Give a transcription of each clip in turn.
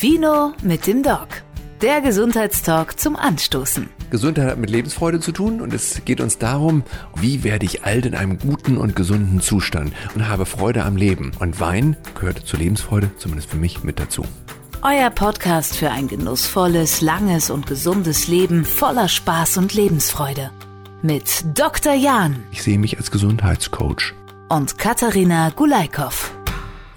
Vino mit dem Doc. Der Gesundheitstalk zum Anstoßen. Gesundheit hat mit Lebensfreude zu tun und es geht uns darum, wie werde ich alt in einem guten und gesunden Zustand und habe Freude am Leben. Und Wein gehört zur Lebensfreude, zumindest für mich, mit dazu. Euer Podcast für ein genussvolles, langes und gesundes Leben voller Spaß und Lebensfreude. Mit Dr. Jan Ich sehe mich als Gesundheitscoach. und Katharina Gulaikow.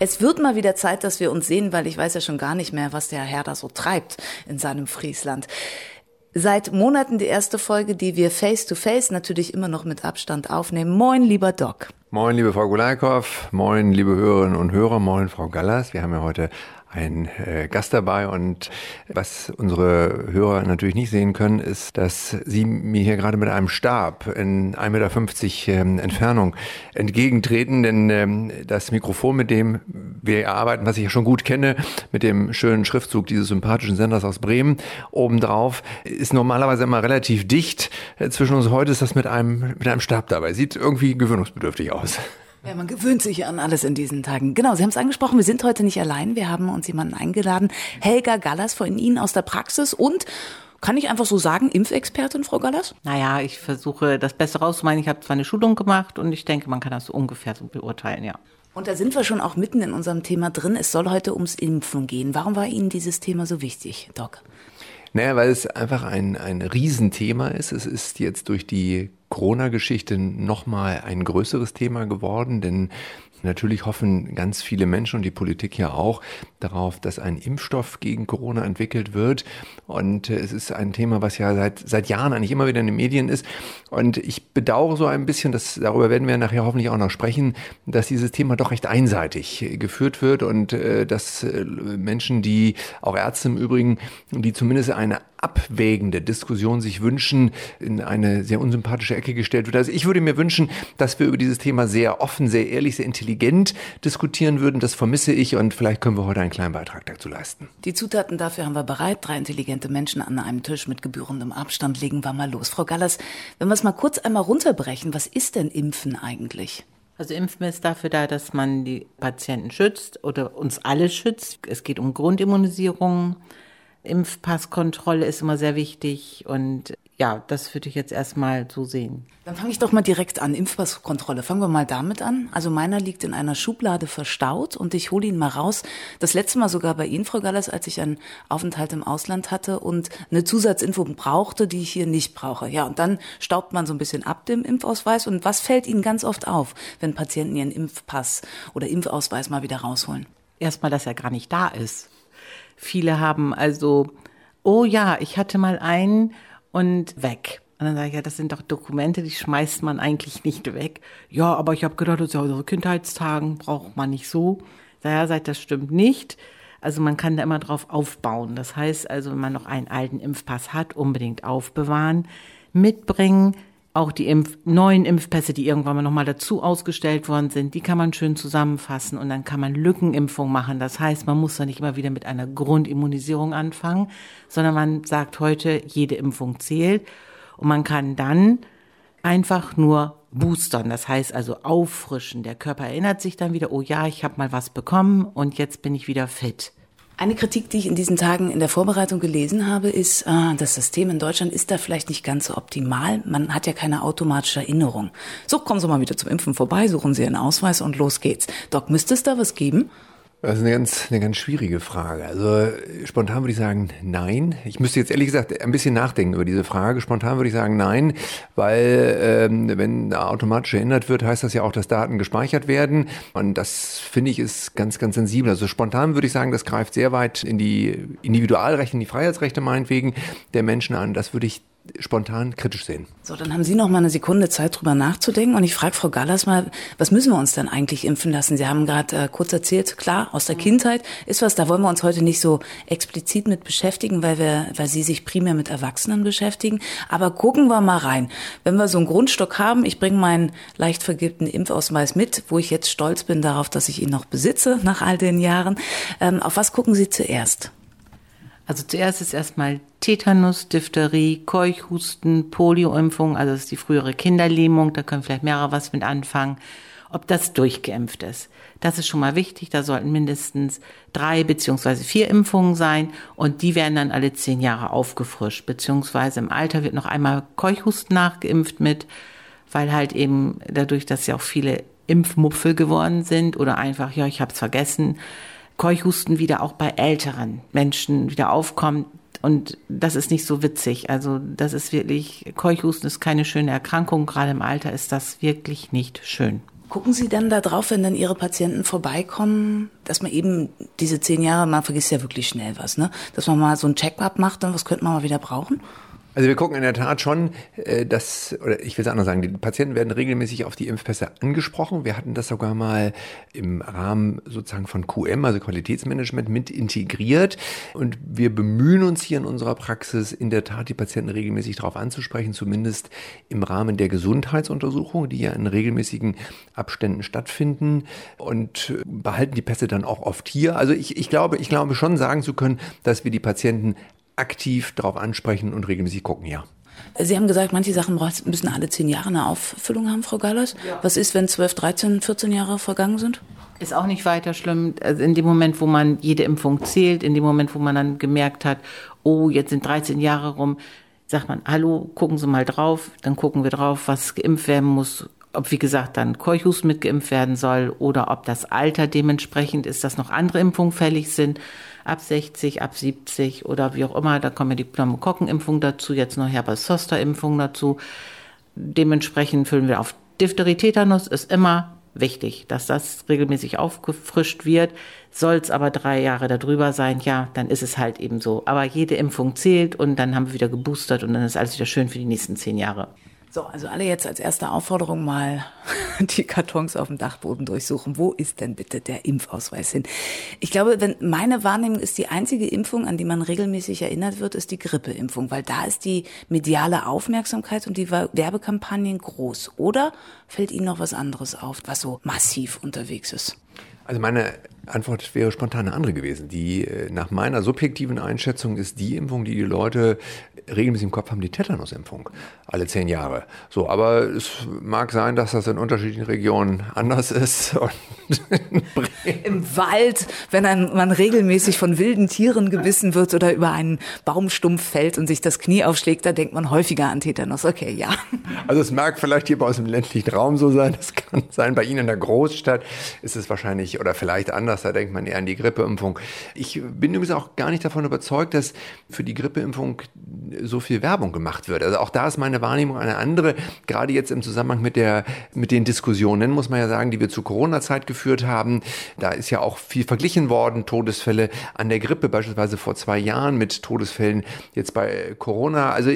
Es wird mal wieder Zeit, dass wir uns sehen, weil ich weiß ja schon gar nicht mehr, was der Herr da so treibt in seinem Friesland. Seit Monaten die erste Folge, die wir face to face natürlich immer noch mit Abstand aufnehmen. Moin, lieber Doc. Moin, liebe Frau Gulaikow. Moin, liebe Hörerinnen und Hörer. Moin, Frau Gallas. Wir haben ja heute einen äh, Gast dabei und was unsere Hörer natürlich nicht sehen können, ist, dass Sie mir hier gerade mit einem Stab in 1,50 Meter ähm, Entfernung entgegentreten, denn ähm, das Mikrofon, mit dem wir arbeiten, was ich ja schon gut kenne, mit dem schönen Schriftzug dieses sympathischen Senders aus Bremen obendrauf, ist normalerweise immer relativ dicht. Äh, zwischen uns heute ist das mit einem, mit einem Stab dabei. Sieht irgendwie gewöhnungsbedürftig aus. Ja, man gewöhnt sich an alles in diesen Tagen. Genau, Sie haben es angesprochen, wir sind heute nicht allein. Wir haben uns jemanden eingeladen. Helga Gallas von Ihnen aus der Praxis und, kann ich einfach so sagen, Impfexpertin, Frau Gallas? Naja, ich versuche das Beste rauszumeinen. Ich habe zwar eine Schulung gemacht und ich denke, man kann das ungefähr so beurteilen, ja. Und da sind wir schon auch mitten in unserem Thema drin. Es soll heute ums Impfen gehen. Warum war Ihnen dieses Thema so wichtig, Doc? Naja, weil es einfach ein, ein Riesenthema ist. Es ist jetzt durch die Corona-Geschichte nochmal ein größeres Thema geworden, denn natürlich hoffen ganz viele Menschen und die Politik ja auch darauf, dass ein Impfstoff gegen Corona entwickelt wird. Und äh, es ist ein Thema, was ja seit, seit Jahren eigentlich immer wieder in den Medien ist. Und ich bedauere so ein bisschen, dass darüber werden wir nachher hoffentlich auch noch sprechen, dass dieses Thema doch recht einseitig äh, geführt wird und äh, dass Menschen, die auch Ärzte im Übrigen, die zumindest eine abwägende Diskussion sich wünschen, in eine sehr unsympathische Ecke gestellt wird. Also ich würde mir wünschen, dass wir über dieses Thema sehr offen, sehr ehrlich, sehr intelligent diskutieren würden. Das vermisse ich und vielleicht können wir heute einen kleinen Beitrag dazu leisten. Die Zutaten dafür haben wir bereit. Drei intelligente Menschen an einem Tisch mit gebührendem Abstand. Legen wir mal los. Frau Gallas, wenn wir es mal kurz einmal runterbrechen, was ist denn Impfen eigentlich? Also Impfen ist dafür da, dass man die Patienten schützt oder uns alle schützt. Es geht um Grundimmunisierung. Impfpasskontrolle ist immer sehr wichtig und ja, das würde ich jetzt erstmal so sehen. Dann fange ich doch mal direkt an. Impfpasskontrolle. Fangen wir mal damit an. Also meiner liegt in einer Schublade verstaut und ich hole ihn mal raus. Das letzte Mal sogar bei Ihnen, Frau Gallas, als ich einen Aufenthalt im Ausland hatte und eine Zusatzinfo brauchte, die ich hier nicht brauche. Ja, und dann staubt man so ein bisschen ab dem Impfausweis. Und was fällt Ihnen ganz oft auf, wenn Patienten ihren Impfpass oder Impfausweis mal wieder rausholen? Erstmal, dass er gar nicht da ist. Viele haben also, oh ja, ich hatte mal einen und weg. Und dann sage ich, ja, das sind doch Dokumente, die schmeißt man eigentlich nicht weg. Ja, aber ich habe gedacht, das ist ja Kindheitstagen, braucht man nicht so. Daher sagt, das stimmt nicht. Also man kann da immer drauf aufbauen. Das heißt also, wenn man noch einen alten Impfpass hat, unbedingt aufbewahren, mitbringen. Auch die Impf neuen Impfpässe, die irgendwann mal nochmal dazu ausgestellt worden sind, die kann man schön zusammenfassen und dann kann man Lückenimpfung machen. Das heißt, man muss da nicht immer wieder mit einer Grundimmunisierung anfangen, sondern man sagt heute, jede Impfung zählt und man kann dann einfach nur boostern. Das heißt also auffrischen. Der Körper erinnert sich dann wieder, oh ja, ich habe mal was bekommen und jetzt bin ich wieder fit. Eine Kritik, die ich in diesen Tagen in der Vorbereitung gelesen habe, ist, ah, das System in Deutschland ist da vielleicht nicht ganz so optimal. Man hat ja keine automatische Erinnerung. So, kommen Sie mal wieder zum Impfen vorbei, suchen Sie Ihren Ausweis und los geht's. Doc, müsste es da was geben? Das ist eine ganz, eine ganz schwierige Frage. Also spontan würde ich sagen, nein. Ich müsste jetzt ehrlich gesagt ein bisschen nachdenken über diese Frage. Spontan würde ich sagen, nein, weil ähm, wenn automatisch erinnert wird, heißt das ja auch, dass Daten gespeichert werden. Und das finde ich ist ganz, ganz sensibel. Also spontan würde ich sagen, das greift sehr weit in die Individualrechte, in die Freiheitsrechte meinetwegen der Menschen an. Das würde ich spontan kritisch sehen. So, dann haben Sie noch mal eine Sekunde Zeit, drüber nachzudenken. Und ich frage Frau Gallas mal, was müssen wir uns denn eigentlich impfen lassen? Sie haben gerade äh, kurz erzählt, klar, aus der Kindheit ist was, da wollen wir uns heute nicht so explizit mit beschäftigen, weil wir, weil Sie sich primär mit Erwachsenen beschäftigen. Aber gucken wir mal rein. Wenn wir so einen Grundstock haben, ich bringe meinen leicht vergilbten Impfausweis mit, wo ich jetzt stolz bin darauf, dass ich ihn noch besitze nach all den Jahren. Ähm, auf was gucken Sie zuerst? Also zuerst ist erstmal Tetanus, Diphtherie, Keuchhusten, Polioimpfung, also das ist die frühere Kinderlähmung, da können vielleicht mehrere was mit anfangen. ob das durchgeimpft ist. Das ist schon mal wichtig. Da sollten mindestens drei beziehungsweise vier Impfungen sein und die werden dann alle zehn Jahre aufgefrischt. Beziehungsweise im Alter wird noch einmal Keuchhusten nachgeimpft mit, weil halt eben dadurch, dass ja auch viele Impfmupfel geworden sind oder einfach, ja, ich habe es vergessen, Keuchhusten wieder auch bei älteren Menschen wieder aufkommt. Und das ist nicht so witzig. Also das ist wirklich, Keuchhusten ist keine schöne Erkrankung. Gerade im Alter ist das wirklich nicht schön. Gucken Sie dann da drauf, wenn dann Ihre Patienten vorbeikommen, dass man eben diese zehn Jahre, man vergisst ja wirklich schnell was, ne? Dass man mal so ein Check-up macht, dann was könnte man mal wieder brauchen? Also wir gucken in der Tat schon, äh, dass, oder ich will es anders sagen, die Patienten werden regelmäßig auf die Impfpässe angesprochen. Wir hatten das sogar mal im Rahmen sozusagen von QM, also Qualitätsmanagement, mit integriert. Und wir bemühen uns hier in unserer Praxis in der Tat, die Patienten regelmäßig darauf anzusprechen, zumindest im Rahmen der Gesundheitsuntersuchungen, die ja in regelmäßigen Abständen stattfinden und behalten die Pässe dann auch oft hier. Also ich, ich glaube, ich glaube schon sagen zu können, dass wir die Patienten aktiv darauf ansprechen und regelmäßig gucken, ja. Sie haben gesagt, manche Sachen müssen alle zehn Jahre eine Auffüllung haben, Frau Gallas. Ja. Was ist, wenn 12, 13, 14 Jahre vergangen sind? Ist auch nicht weiter schlimm. Also in dem Moment, wo man jede Impfung zählt, in dem Moment, wo man dann gemerkt hat, oh, jetzt sind 13 Jahre rum, sagt man, hallo, gucken Sie mal drauf, dann gucken wir drauf, was geimpft werden muss, ob wie gesagt dann Keuchhusten mitgeimpft werden soll oder ob das Alter dementsprechend ist, dass noch andere Impfungen fällig sind ab 60, ab 70 oder wie auch immer. Da kommen ja die Pneumokokkenimpfung dazu, jetzt noch Herbert-Zoster-Impfung dazu. Dementsprechend füllen wir auf. Diphtherie Tetanus ist immer wichtig, dass das regelmäßig aufgefrischt wird. Soll es aber drei Jahre darüber sein, ja, dann ist es halt eben so. Aber jede Impfung zählt und dann haben wir wieder geboostert und dann ist alles wieder schön für die nächsten zehn Jahre. So, also alle jetzt als erste Aufforderung mal die Kartons auf dem Dachboden durchsuchen. Wo ist denn bitte der Impfausweis hin? Ich glaube, wenn meine Wahrnehmung ist, die einzige Impfung, an die man regelmäßig erinnert wird, ist die Grippeimpfung, weil da ist die mediale Aufmerksamkeit und die Werbekampagnen groß. Oder fällt Ihnen noch was anderes auf, was so massiv unterwegs ist? Also meine Antwort wäre spontan eine andere gewesen. Die äh, nach meiner subjektiven Einschätzung ist die Impfung, die die Leute regelmäßig im Kopf haben, die Tetanusimpfung. Alle zehn Jahre. So, aber es mag sein, dass das in unterschiedlichen Regionen anders ist. Im Wald, wenn ein, man regelmäßig von wilden Tieren gebissen wird oder über einen Baumstumpf fällt und sich das Knie aufschlägt, da denkt man häufiger an Tetanus. Okay, ja. Also es mag vielleicht hier bei uns im ländlichen Raum so sein. Es kann sein, bei Ihnen in der Großstadt ist es wahrscheinlich oder vielleicht anders. Da denkt man eher an die Grippeimpfung. Ich bin übrigens auch gar nicht davon überzeugt, dass für die Grippeimpfung so viel Werbung gemacht wird. Also auch da ist meine Wahrnehmung eine andere. Gerade jetzt im Zusammenhang mit der, mit den Diskussionen, muss man ja sagen, die wir zur Corona-Zeit geführt haben. Da ist ja auch viel verglichen worden. Todesfälle an der Grippe beispielsweise vor zwei Jahren mit Todesfällen jetzt bei Corona. Also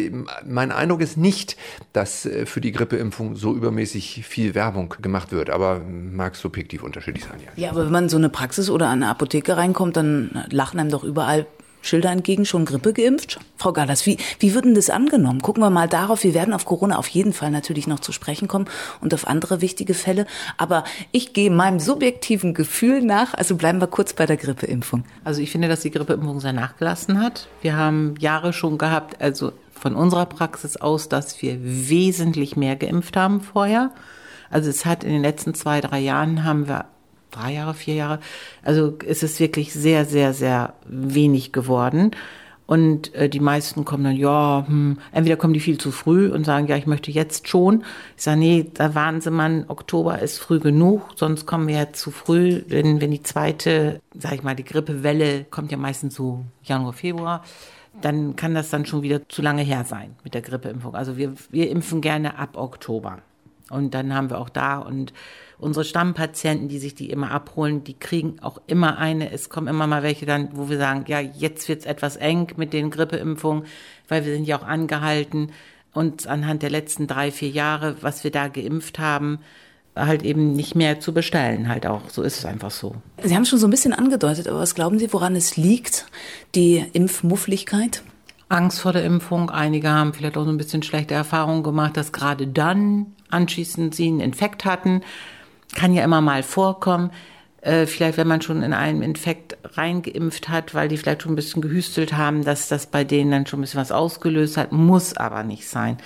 mein Eindruck ist nicht, dass äh, für die Grippeimpfung so übermäßig viel Werbung gemacht wird. Aber mag subjektiv unterschiedlich sein. Ja, ja aber wenn man so eine Praxis oder eine Apotheke reinkommt, dann lachen einem doch überall Schilder entgegen, schon Grippe geimpft? Frau Gallas, wie, wie wird denn das angenommen? Gucken wir mal darauf. Wir werden auf Corona auf jeden Fall natürlich noch zu sprechen kommen und auf andere wichtige Fälle. Aber ich gehe meinem subjektiven Gefühl nach. Also bleiben wir kurz bei der Grippeimpfung. Also ich finde, dass die Grippeimpfung sehr nachgelassen hat. Wir haben Jahre schon gehabt, also von unserer Praxis aus, dass wir wesentlich mehr geimpft haben vorher. Also es hat in den letzten zwei, drei Jahren haben wir drei Jahre, vier Jahre. Also es ist wirklich sehr, sehr, sehr wenig geworden. Und äh, die meisten kommen dann, ja, hm, entweder kommen die viel zu früh und sagen, ja, ich möchte jetzt schon. Ich sage, nee, da warten Sie mal, Oktober ist früh genug, sonst kommen wir ja zu früh, wenn, wenn die zweite, sag ich mal, die Grippewelle kommt ja meistens so Januar, Februar, dann kann das dann schon wieder zu lange her sein mit der Grippeimpfung. Also wir, wir impfen gerne ab Oktober. Und dann haben wir auch da und unsere Stammpatienten, die sich die immer abholen, die kriegen auch immer eine. Es kommen immer mal welche dann, wo wir sagen, ja, jetzt wird's etwas eng mit den Grippeimpfungen, weil wir sind ja auch angehalten, uns anhand der letzten drei, vier Jahre, was wir da geimpft haben, halt eben nicht mehr zu bestellen, halt auch. So ist es einfach so. Sie haben schon so ein bisschen angedeutet, aber was glauben Sie, woran es liegt, die Impfmuffligkeit? Angst vor der Impfung. Einige haben vielleicht auch so ein bisschen schlechte Erfahrungen gemacht, dass gerade dann anschließend sie einen Infekt hatten kann ja immer mal vorkommen. Äh, vielleicht, wenn man schon in einen Infekt reingeimpft hat, weil die vielleicht schon ein bisschen gehüstelt haben, dass das bei denen dann schon ein bisschen was ausgelöst hat, muss aber nicht sein.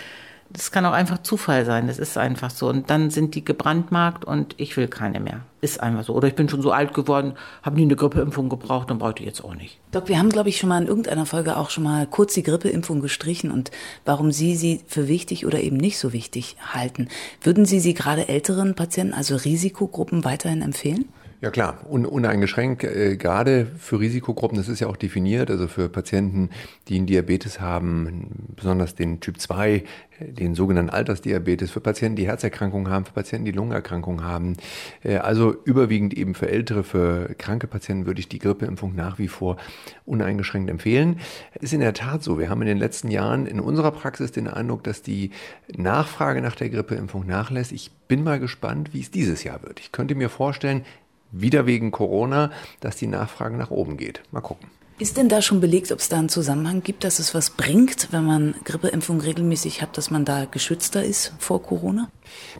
Das kann auch einfach Zufall sein, das ist einfach so. Und dann sind die gebrandmarkt und ich will keine mehr. Ist einfach so. Oder ich bin schon so alt geworden, habe nie eine Grippeimpfung gebraucht, dann brauche ich jetzt auch nicht. Doc, wir haben, glaube ich, schon mal in irgendeiner Folge auch schon mal kurz die Grippeimpfung gestrichen und warum Sie sie für wichtig oder eben nicht so wichtig halten. Würden Sie sie gerade älteren Patienten, also Risikogruppen, weiterhin empfehlen? Ja klar, un uneingeschränkt, äh, gerade für Risikogruppen, das ist ja auch definiert, also für Patienten, die einen Diabetes haben, besonders den Typ 2, den sogenannten Altersdiabetes, für Patienten, die Herzerkrankungen haben, für Patienten, die Lungenerkrankungen haben. Äh, also überwiegend eben für ältere, für kranke Patienten würde ich die Grippeimpfung nach wie vor uneingeschränkt empfehlen. Ist in der Tat so. Wir haben in den letzten Jahren in unserer Praxis den Eindruck, dass die Nachfrage nach der Grippeimpfung nachlässt. Ich bin mal gespannt, wie es dieses Jahr wird. Ich könnte mir vorstellen, wieder wegen Corona, dass die Nachfrage nach oben geht. Mal gucken. Ist denn da schon belegt, ob es da einen Zusammenhang gibt, dass es was bringt, wenn man Grippeimpfung regelmäßig hat, dass man da geschützter ist vor Corona?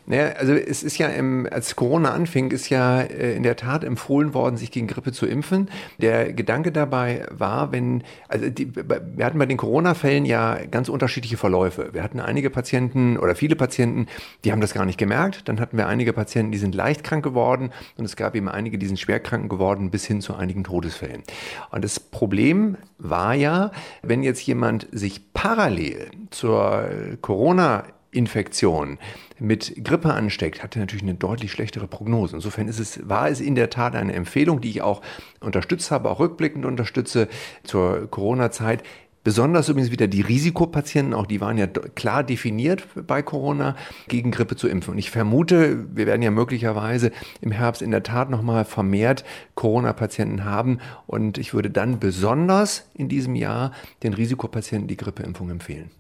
Naja, also es ist ja, im, als Corona anfing, ist ja äh, in der Tat empfohlen worden, sich gegen Grippe zu impfen. Der Gedanke dabei war, wenn, also die, wir hatten bei den Corona-Fällen ja ganz unterschiedliche Verläufe. Wir hatten einige Patienten oder viele Patienten, die haben das gar nicht gemerkt. Dann hatten wir einige Patienten, die sind leicht krank geworden und es gab eben einige, die sind schwer krank geworden bis hin zu einigen Todesfällen. Und das Problem war ja, wenn jetzt jemand sich parallel zur Corona Infektion mit Grippe ansteckt, hat er natürlich eine deutlich schlechtere Prognose. Insofern ist es, war es in der Tat eine Empfehlung, die ich auch unterstützt habe, auch rückblickend unterstütze zur Corona-Zeit. Besonders übrigens wieder die Risikopatienten, auch die waren ja klar definiert bei Corona, gegen Grippe zu impfen. Und ich vermute, wir werden ja möglicherweise im Herbst in der Tat nochmal vermehrt Corona-Patienten haben. Und ich würde dann besonders in diesem Jahr den Risikopatienten die Grippeimpfung empfehlen.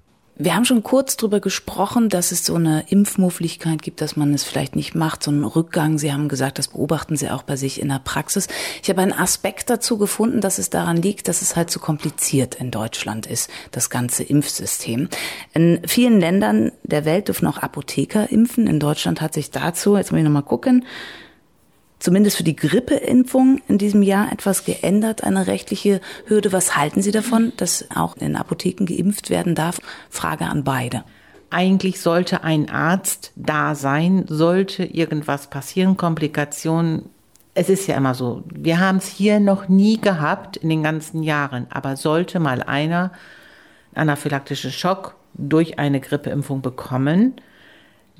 Wir haben schon kurz darüber gesprochen, dass es so eine Impfmuffligkeit gibt, dass man es vielleicht nicht macht, so einen Rückgang. Sie haben gesagt, das beobachten Sie auch bei sich in der Praxis. Ich habe einen Aspekt dazu gefunden, dass es daran liegt, dass es halt zu kompliziert in Deutschland ist, das ganze Impfsystem. In vielen Ländern der Welt dürfen auch Apotheker impfen. In Deutschland hat sich dazu, jetzt muss ich nochmal gucken, zumindest für die Grippeimpfung in diesem Jahr etwas geändert, eine rechtliche Hürde. Was halten Sie davon, dass auch in Apotheken geimpft werden darf? Frage an beide. Eigentlich sollte ein Arzt da sein, sollte irgendwas passieren, Komplikationen. Es ist ja immer so, wir haben es hier noch nie gehabt in den ganzen Jahren, aber sollte mal einer anaphylaktischen Schock durch eine Grippeimpfung bekommen,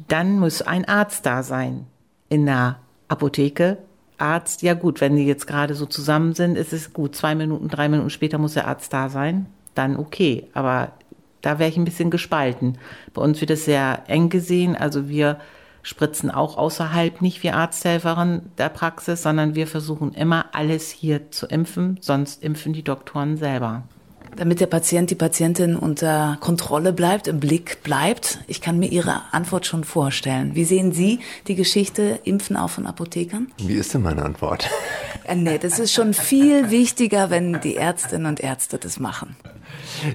dann muss ein Arzt da sein in der Apotheke, Arzt, ja gut, wenn die jetzt gerade so zusammen sind, ist es gut. Zwei Minuten, drei Minuten später muss der Arzt da sein, dann okay. Aber da wäre ich ein bisschen gespalten. Bei uns wird es sehr eng gesehen. Also wir spritzen auch außerhalb nicht wie Arzthelferin der Praxis, sondern wir versuchen immer alles hier zu impfen, sonst impfen die Doktoren selber. Damit der Patient, die Patientin unter Kontrolle bleibt, im Blick bleibt. Ich kann mir Ihre Antwort schon vorstellen. Wie sehen Sie die Geschichte Impfen auch von Apothekern? Wie ist denn meine Antwort? Äh, nee, das ist schon viel wichtiger, wenn die Ärztinnen und Ärzte das machen.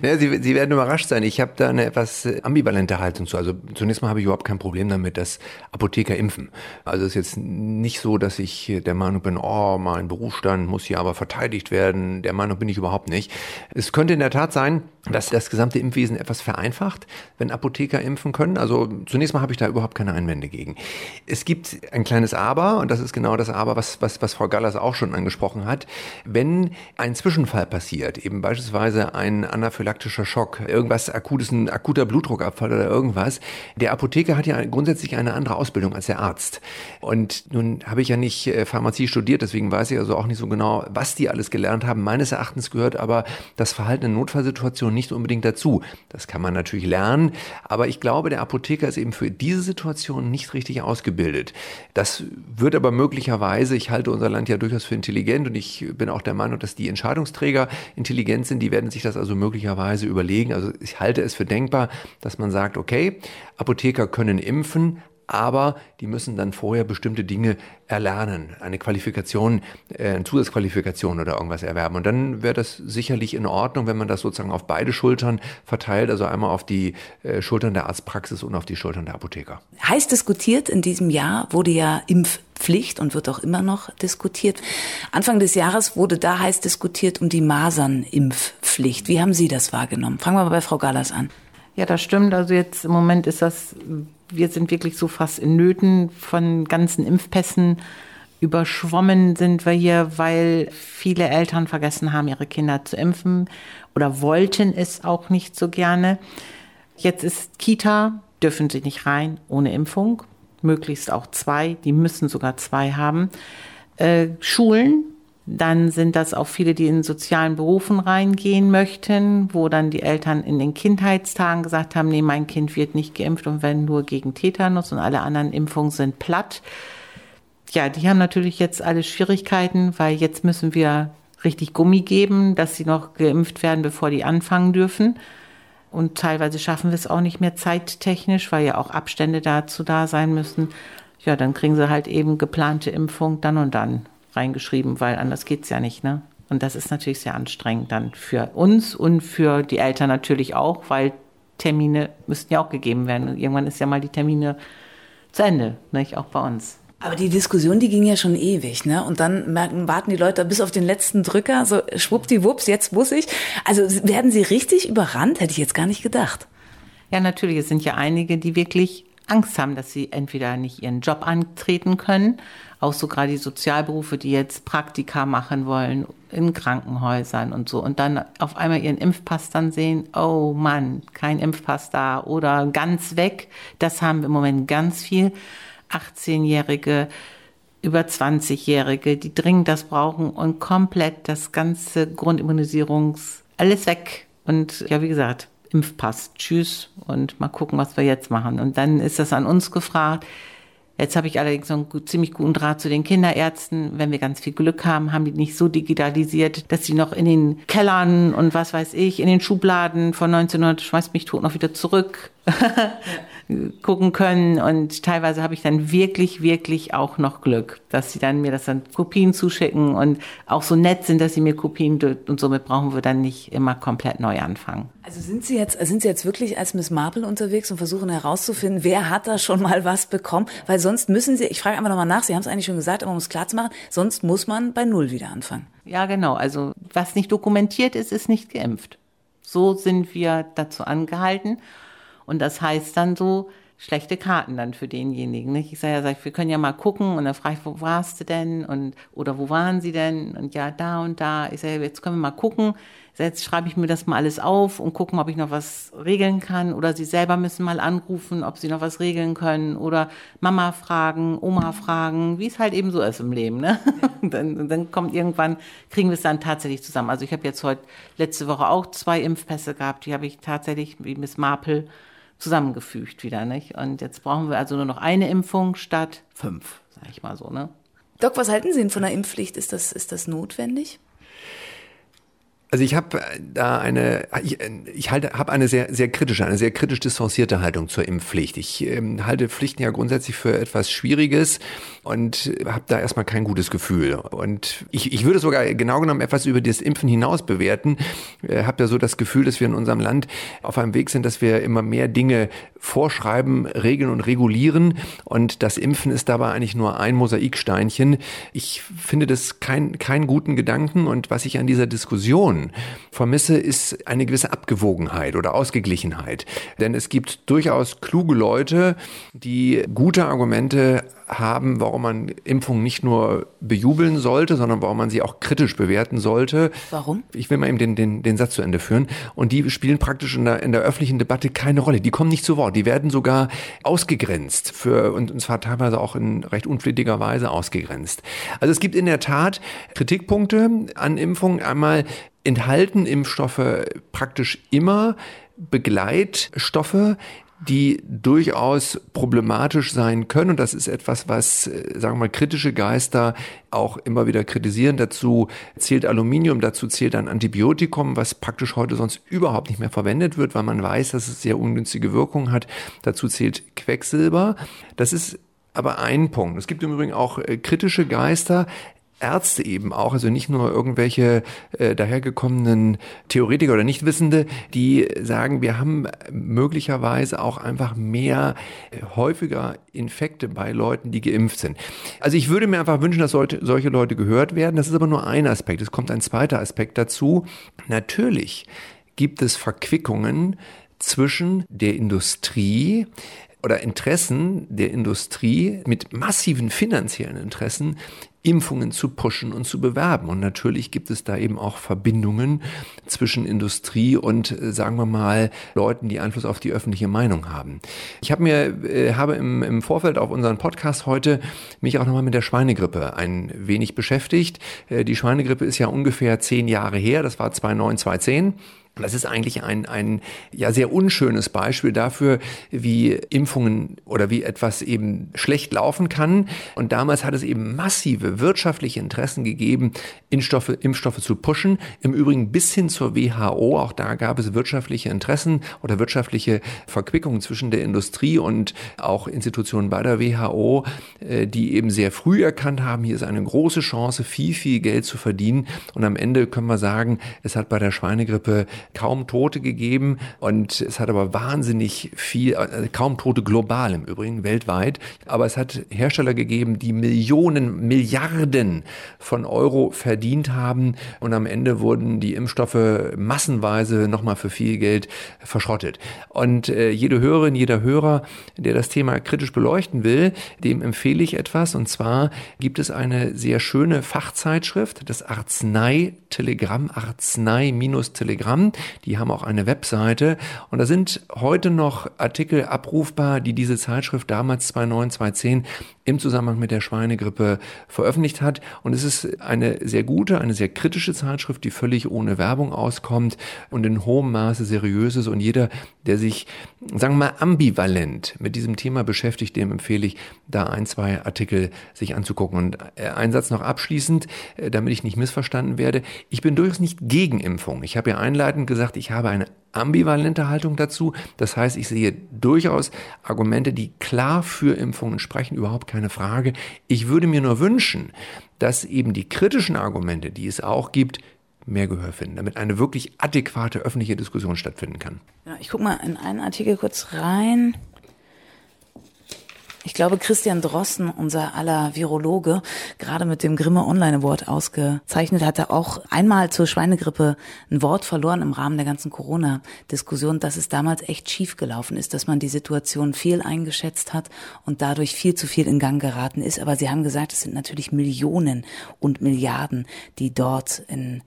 Ja, Sie, Sie werden überrascht sein. Ich habe da eine etwas ambivalente Haltung zu. Also zunächst mal habe ich überhaupt kein Problem damit, dass Apotheker impfen. Also es ist jetzt nicht so, dass ich der Meinung bin, oh, mein Berufsstand muss hier aber verteidigt werden. Der Meinung bin ich überhaupt nicht. Es könnte in der Tat sein, dass das gesamte Impfwesen etwas vereinfacht, wenn Apotheker impfen können. Also zunächst mal habe ich da überhaupt keine Einwände gegen. Es gibt ein kleines Aber, und das ist genau das Aber, was, was, was Frau Gallas auch schon angesprochen hat. Wenn ein Zwischenfall passiert, eben beispielsweise ein anaphylaktischer Schock, irgendwas akutes, ein akuter Blutdruckabfall oder irgendwas, der Apotheker hat ja grundsätzlich eine andere Ausbildung als der Arzt. Und nun habe ich ja nicht äh, Pharmazie studiert, deswegen weiß ich also auch nicht so genau, was die alles gelernt haben. Meines Erachtens gehört aber das Verhalten in Notfallsituationen nicht unbedingt dazu. Das kann man natürlich lernen, aber ich glaube, der Apotheker ist eben für diese Situation nicht richtig ausgebildet. Das wird aber möglicherweise, ich halte unser Land ja durchaus für intelligent und ich bin auch der Meinung, dass die Entscheidungsträger intelligent sind, die werden sich das also möglicherweise überlegen. Also ich halte es für denkbar, dass man sagt, okay, Apotheker können impfen, aber die müssen dann vorher bestimmte Dinge erlernen, eine Qualifikation, äh, eine Zusatzqualifikation oder irgendwas erwerben. Und dann wäre das sicherlich in Ordnung, wenn man das sozusagen auf beide Schultern verteilt, also einmal auf die äh, Schultern der Arztpraxis und auf die Schultern der Apotheker. Heiß diskutiert in diesem Jahr wurde ja Impfpflicht und wird auch immer noch diskutiert. Anfang des Jahres wurde da heiß diskutiert um die Masernimpfpflicht. Wie haben Sie das wahrgenommen? Fangen wir mal bei Frau Gallas an. Ja, das stimmt. Also jetzt im Moment ist das, wir sind wirklich so fast in Nöten von ganzen Impfpässen. Überschwommen sind wir hier, weil viele Eltern vergessen haben, ihre Kinder zu impfen oder wollten es auch nicht so gerne. Jetzt ist Kita, dürfen sie nicht rein ohne Impfung, möglichst auch zwei, die müssen sogar zwei haben. Äh, Schulen dann sind das auch viele, die in sozialen Berufen reingehen möchten, wo dann die Eltern in den Kindheitstagen gesagt haben, nee, mein Kind wird nicht geimpft und wenn nur gegen Tetanus und alle anderen Impfungen sind platt. Ja, die haben natürlich jetzt alle Schwierigkeiten, weil jetzt müssen wir richtig Gummi geben, dass sie noch geimpft werden, bevor die anfangen dürfen. Und teilweise schaffen wir es auch nicht mehr zeittechnisch, weil ja auch Abstände dazu da sein müssen. Ja, dann kriegen sie halt eben geplante Impfung dann und dann reingeschrieben, weil anders geht's ja nicht, ne? Und das ist natürlich sehr anstrengend dann für uns und für die Eltern natürlich auch, weil Termine müssten ja auch gegeben werden. Und irgendwann ist ja mal die Termine zu Ende, nicht? Auch bei uns. Aber die Diskussion, die ging ja schon ewig, ne? Und dann merken, warten die Leute bis auf den letzten Drücker, so schwuppdiwupps, jetzt muss ich. Also werden sie richtig überrannt, hätte ich jetzt gar nicht gedacht. Ja, natürlich. Es sind ja einige, die wirklich Angst haben, dass sie entweder nicht ihren Job antreten können, auch so gerade die Sozialberufe, die jetzt Praktika machen wollen in Krankenhäusern und so und dann auf einmal ihren Impfpass dann sehen, oh Mann, kein Impfpass da oder ganz weg. Das haben wir im Moment ganz viel. 18-Jährige, über 20-Jährige, die dringend das brauchen und komplett das ganze Grundimmunisierungs, alles weg. Und ja, wie gesagt, Impfpass, tschüss und mal gucken, was wir jetzt machen. Und dann ist das an uns gefragt. Jetzt habe ich allerdings einen gut, ziemlich guten Draht zu den Kinderärzten. Wenn wir ganz viel Glück haben, haben die nicht so digitalisiert, dass sie noch in den Kellern und was weiß ich, in den Schubladen von 1900 schmeißt mich tot noch wieder zurück gucken können. Und teilweise habe ich dann wirklich, wirklich auch noch Glück, dass sie dann mir das dann Kopien zuschicken und auch so nett sind, dass sie mir Kopien und somit brauchen wir dann nicht immer komplett neu anfangen. Also sind Sie jetzt, sind Sie jetzt wirklich als Miss Marple unterwegs und versuchen herauszufinden, wer hat da schon mal was bekommen? Weil sonst müssen Sie, ich frage einfach nochmal nach, Sie haben es eigentlich schon gesagt, aber um es klar zu machen, sonst muss man bei Null wieder anfangen. Ja, genau. Also was nicht dokumentiert ist, ist nicht geimpft. So sind wir dazu angehalten. Und das heißt dann so, schlechte Karten dann für denjenigen. Nicht? Ich sage ja, sag, wir können ja mal gucken und dann frage ich, wo warst du denn und oder wo waren sie denn und ja da und da. Ich sage, jetzt können wir mal gucken. Jetzt schreibe ich mir das mal alles auf und gucken, ob ich noch was regeln kann oder sie selber müssen mal anrufen, ob sie noch was regeln können oder Mama fragen, Oma fragen, wie es halt eben so ist im Leben. Ne? Ja. dann, dann kommt irgendwann, kriegen wir es dann tatsächlich zusammen. Also ich habe jetzt heute letzte Woche auch zwei Impfpässe gehabt, die habe ich tatsächlich wie Miss Marple zusammengefügt wieder, nicht? Und jetzt brauchen wir also nur noch eine Impfung statt fünf, sag ich mal so, ne? Doc, was halten Sie denn von der Impfpflicht? Ist das, ist das notwendig? Also ich habe da eine, ich, ich halte, habe eine sehr, sehr kritische, eine sehr kritisch distanzierte Haltung zur Impfpflicht. Ich ähm, halte Pflichten ja grundsätzlich für etwas Schwieriges und habe da erstmal kein gutes Gefühl. Und ich, ich würde sogar genau genommen etwas über das Impfen hinaus bewerten. Äh, habe ja so das Gefühl, dass wir in unserem Land auf einem Weg sind, dass wir immer mehr Dinge vorschreiben, regeln und regulieren. Und das Impfen ist dabei eigentlich nur ein Mosaiksteinchen. Ich finde das kein, keinen guten Gedanken. Und was ich an dieser Diskussion vermisse, ist eine gewisse Abgewogenheit oder Ausgeglichenheit. Denn es gibt durchaus kluge Leute, die gute Argumente haben, warum man Impfungen nicht nur bejubeln sollte, sondern warum man sie auch kritisch bewerten sollte. Warum? Ich will mal eben den, den, den Satz zu Ende führen. Und die spielen praktisch in der, in der öffentlichen Debatte keine Rolle. Die kommen nicht zu Wort. Die werden sogar ausgegrenzt für, und, und zwar teilweise auch in recht unflätiger Weise ausgegrenzt. Also es gibt in der Tat Kritikpunkte an Impfungen. Einmal enthalten Impfstoffe praktisch immer Begleitstoffe, die durchaus problematisch sein können. Und das ist etwas, was, äh, sagen wir mal, kritische Geister auch immer wieder kritisieren. Dazu zählt Aluminium, dazu zählt ein Antibiotikum, was praktisch heute sonst überhaupt nicht mehr verwendet wird, weil man weiß, dass es sehr ungünstige Wirkungen hat. Dazu zählt Quecksilber. Das ist aber ein Punkt. Es gibt im Übrigen auch äh, kritische Geister, Ärzte eben auch, also nicht nur irgendwelche äh, dahergekommenen Theoretiker oder Nichtwissende, die sagen, wir haben möglicherweise auch einfach mehr, äh, häufiger Infekte bei Leuten, die geimpft sind. Also ich würde mir einfach wünschen, dass solche, solche Leute gehört werden. Das ist aber nur ein Aspekt. Es kommt ein zweiter Aspekt dazu. Natürlich gibt es Verquickungen zwischen der Industrie, oder Interessen der Industrie mit massiven finanziellen Interessen Impfungen zu pushen und zu bewerben. Und natürlich gibt es da eben auch Verbindungen zwischen Industrie und, äh, sagen wir mal, Leuten, die Einfluss auf die öffentliche Meinung haben. Ich habe mir, äh, habe im, im Vorfeld auf unseren Podcast heute mich auch nochmal mit der Schweinegrippe ein wenig beschäftigt. Äh, die Schweinegrippe ist ja ungefähr zehn Jahre her. Das war 2009, 2010. Das ist eigentlich ein, ein ja sehr unschönes Beispiel dafür, wie Impfungen oder wie etwas eben schlecht laufen kann. Und damals hat es eben massive wirtschaftliche Interessen gegeben, Impfstoffe, Impfstoffe zu pushen. Im Übrigen bis hin zur WHO. Auch da gab es wirtschaftliche Interessen oder wirtschaftliche Verquickungen zwischen der Industrie und auch Institutionen bei der WHO, äh, die eben sehr früh erkannt haben, hier ist eine große Chance, viel, viel Geld zu verdienen. Und am Ende können wir sagen, es hat bei der Schweinegrippe kaum Tote gegeben und es hat aber wahnsinnig viel, also kaum Tote global im Übrigen, weltweit, aber es hat Hersteller gegeben, die Millionen, Milliarden von Euro verdient haben und am Ende wurden die Impfstoffe massenweise nochmal für viel Geld verschrottet. Und äh, jede Hörerin, jeder Hörer, der das Thema kritisch beleuchten will, dem empfehle ich etwas und zwar gibt es eine sehr schöne Fachzeitschrift, das Arznei-Telegramm, Arznei-Telegramm. Die haben auch eine Webseite und da sind heute noch Artikel abrufbar, die diese Zeitschrift damals 2009, 2010 im Zusammenhang mit der Schweinegrippe veröffentlicht hat. Und es ist eine sehr gute, eine sehr kritische Zeitschrift, die völlig ohne Werbung auskommt und in hohem Maße seriös ist. Und jeder, der sich, sagen wir mal, ambivalent mit diesem Thema beschäftigt, dem empfehle ich, da ein, zwei Artikel sich anzugucken. Und äh, ein Satz noch abschließend, äh, damit ich nicht missverstanden werde. Ich bin durchaus nicht gegen Impfung. Ich habe ja einleitend gesagt, ich habe eine ambivalente Haltung dazu. Das heißt, ich sehe durchaus Argumente, die klar für Impfungen sprechen, überhaupt keine Frage. Ich würde mir nur wünschen, dass eben die kritischen Argumente, die es auch gibt, mehr Gehör finden, damit eine wirklich adäquate öffentliche Diskussion stattfinden kann. Ja, ich gucke mal in einen Artikel kurz rein. Ich glaube, Christian Drossen, unser aller Virologe, gerade mit dem Grimme Online Award ausgezeichnet, hatte auch einmal zur Schweinegrippe ein Wort verloren im Rahmen der ganzen Corona-Diskussion, dass es damals echt schief gelaufen ist, dass man die Situation viel eingeschätzt hat und dadurch viel zu viel in Gang geraten ist. Aber Sie haben gesagt, es sind natürlich Millionen und Milliarden, die dort in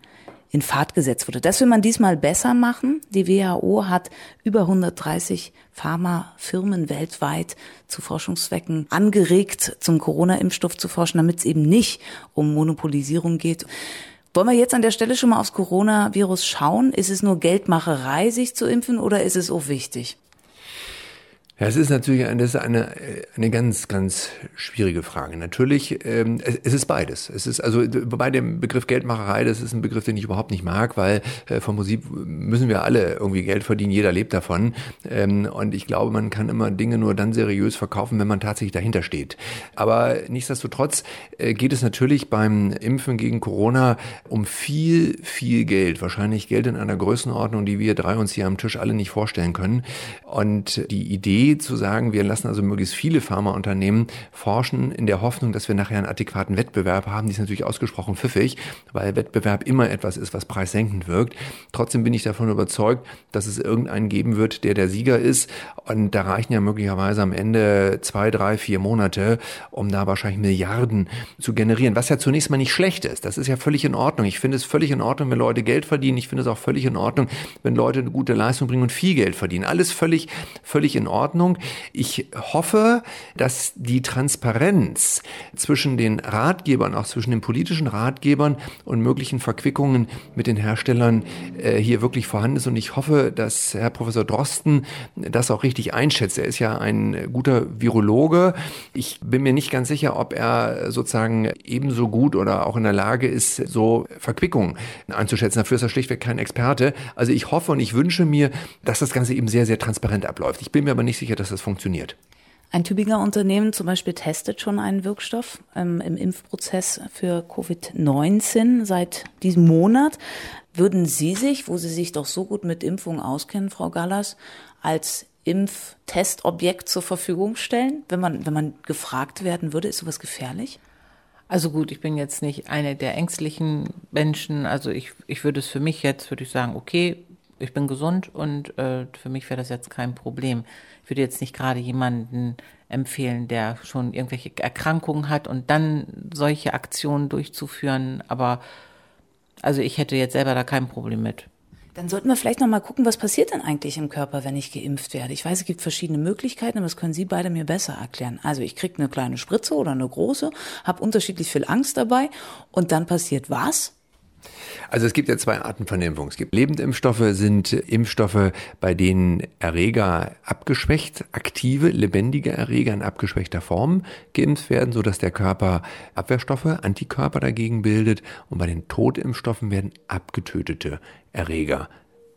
in Fahrt gesetzt wurde. Das will man diesmal besser machen. Die WHO hat über 130 Pharmafirmen weltweit zu Forschungszwecken angeregt, zum Corona-Impfstoff zu forschen, damit es eben nicht um Monopolisierung geht. Wollen wir jetzt an der Stelle schon mal aufs Coronavirus schauen? Ist es nur Geldmacherei, sich zu impfen, oder ist es auch wichtig? Ja, es ist natürlich eine, das ist eine, eine ganz, ganz schwierige Frage. Natürlich, ähm, es, es ist beides. Es ist also bei dem Begriff Geldmacherei, das ist ein Begriff, den ich überhaupt nicht mag, weil äh, von Musik müssen wir alle irgendwie Geld verdienen, jeder lebt davon. Ähm, und ich glaube, man kann immer Dinge nur dann seriös verkaufen, wenn man tatsächlich dahinter steht. Aber nichtsdestotrotz äh, geht es natürlich beim Impfen gegen Corona um viel, viel Geld. Wahrscheinlich Geld in einer Größenordnung, die wir drei uns hier am Tisch alle nicht vorstellen können. Und die Idee, zu sagen, wir lassen also möglichst viele Pharmaunternehmen forschen in der Hoffnung, dass wir nachher einen adäquaten Wettbewerb haben. Die ist natürlich ausgesprochen pfiffig, weil Wettbewerb immer etwas ist, was preissenkend wirkt. Trotzdem bin ich davon überzeugt, dass es irgendeinen geben wird, der der Sieger ist. Und da reichen ja möglicherweise am Ende zwei, drei, vier Monate, um da wahrscheinlich Milliarden zu generieren. Was ja zunächst mal nicht schlecht ist. Das ist ja völlig in Ordnung. Ich finde es völlig in Ordnung, wenn Leute Geld verdienen. Ich finde es auch völlig in Ordnung, wenn Leute eine gute Leistung bringen und viel Geld verdienen. Alles völlig, völlig in Ordnung. Ordnung. Ich hoffe, dass die Transparenz zwischen den Ratgebern, auch zwischen den politischen Ratgebern und möglichen Verquickungen mit den Herstellern äh, hier wirklich vorhanden ist. Und ich hoffe, dass Herr Professor Drosten das auch richtig einschätzt. Er ist ja ein guter Virologe. Ich bin mir nicht ganz sicher, ob er sozusagen ebenso gut oder auch in der Lage ist, so Verquickungen einzuschätzen. Dafür ist er schlichtweg kein Experte. Also ich hoffe und ich wünsche mir, dass das Ganze eben sehr, sehr transparent abläuft. Ich bin mir aber nicht sicher, sicher, dass das funktioniert. Ein Tübinger Unternehmen zum Beispiel testet schon einen Wirkstoff ähm, im Impfprozess für Covid-19 seit diesem Monat. Würden Sie sich, wo Sie sich doch so gut mit Impfungen auskennen, Frau Gallas, als Impftestobjekt zur Verfügung stellen, wenn man, wenn man gefragt werden würde, ist sowas gefährlich? Also gut, ich bin jetzt nicht eine der ängstlichen Menschen. Also ich, ich würde es für mich jetzt, würde ich sagen, okay, ich bin gesund und äh, für mich wäre das jetzt kein Problem. Ich würde jetzt nicht gerade jemanden empfehlen, der schon irgendwelche Erkrankungen hat und dann solche Aktionen durchzuführen. Aber also ich hätte jetzt selber da kein Problem mit. Dann sollten wir vielleicht noch mal gucken, was passiert denn eigentlich im Körper, wenn ich geimpft werde. Ich weiß, es gibt verschiedene Möglichkeiten, aber das können Sie beide mir besser erklären. Also ich kriege eine kleine Spritze oder eine große, habe unterschiedlich viel Angst dabei und dann passiert was? Also es gibt ja zwei Arten von Impfung. Es gibt Lebendimpfstoffe, sind Impfstoffe, bei denen Erreger abgeschwächt, aktive, lebendige Erreger in abgeschwächter Form geimpft werden, sodass der Körper Abwehrstoffe, Antikörper dagegen bildet. Und bei den Totimpfstoffen werden abgetötete Erreger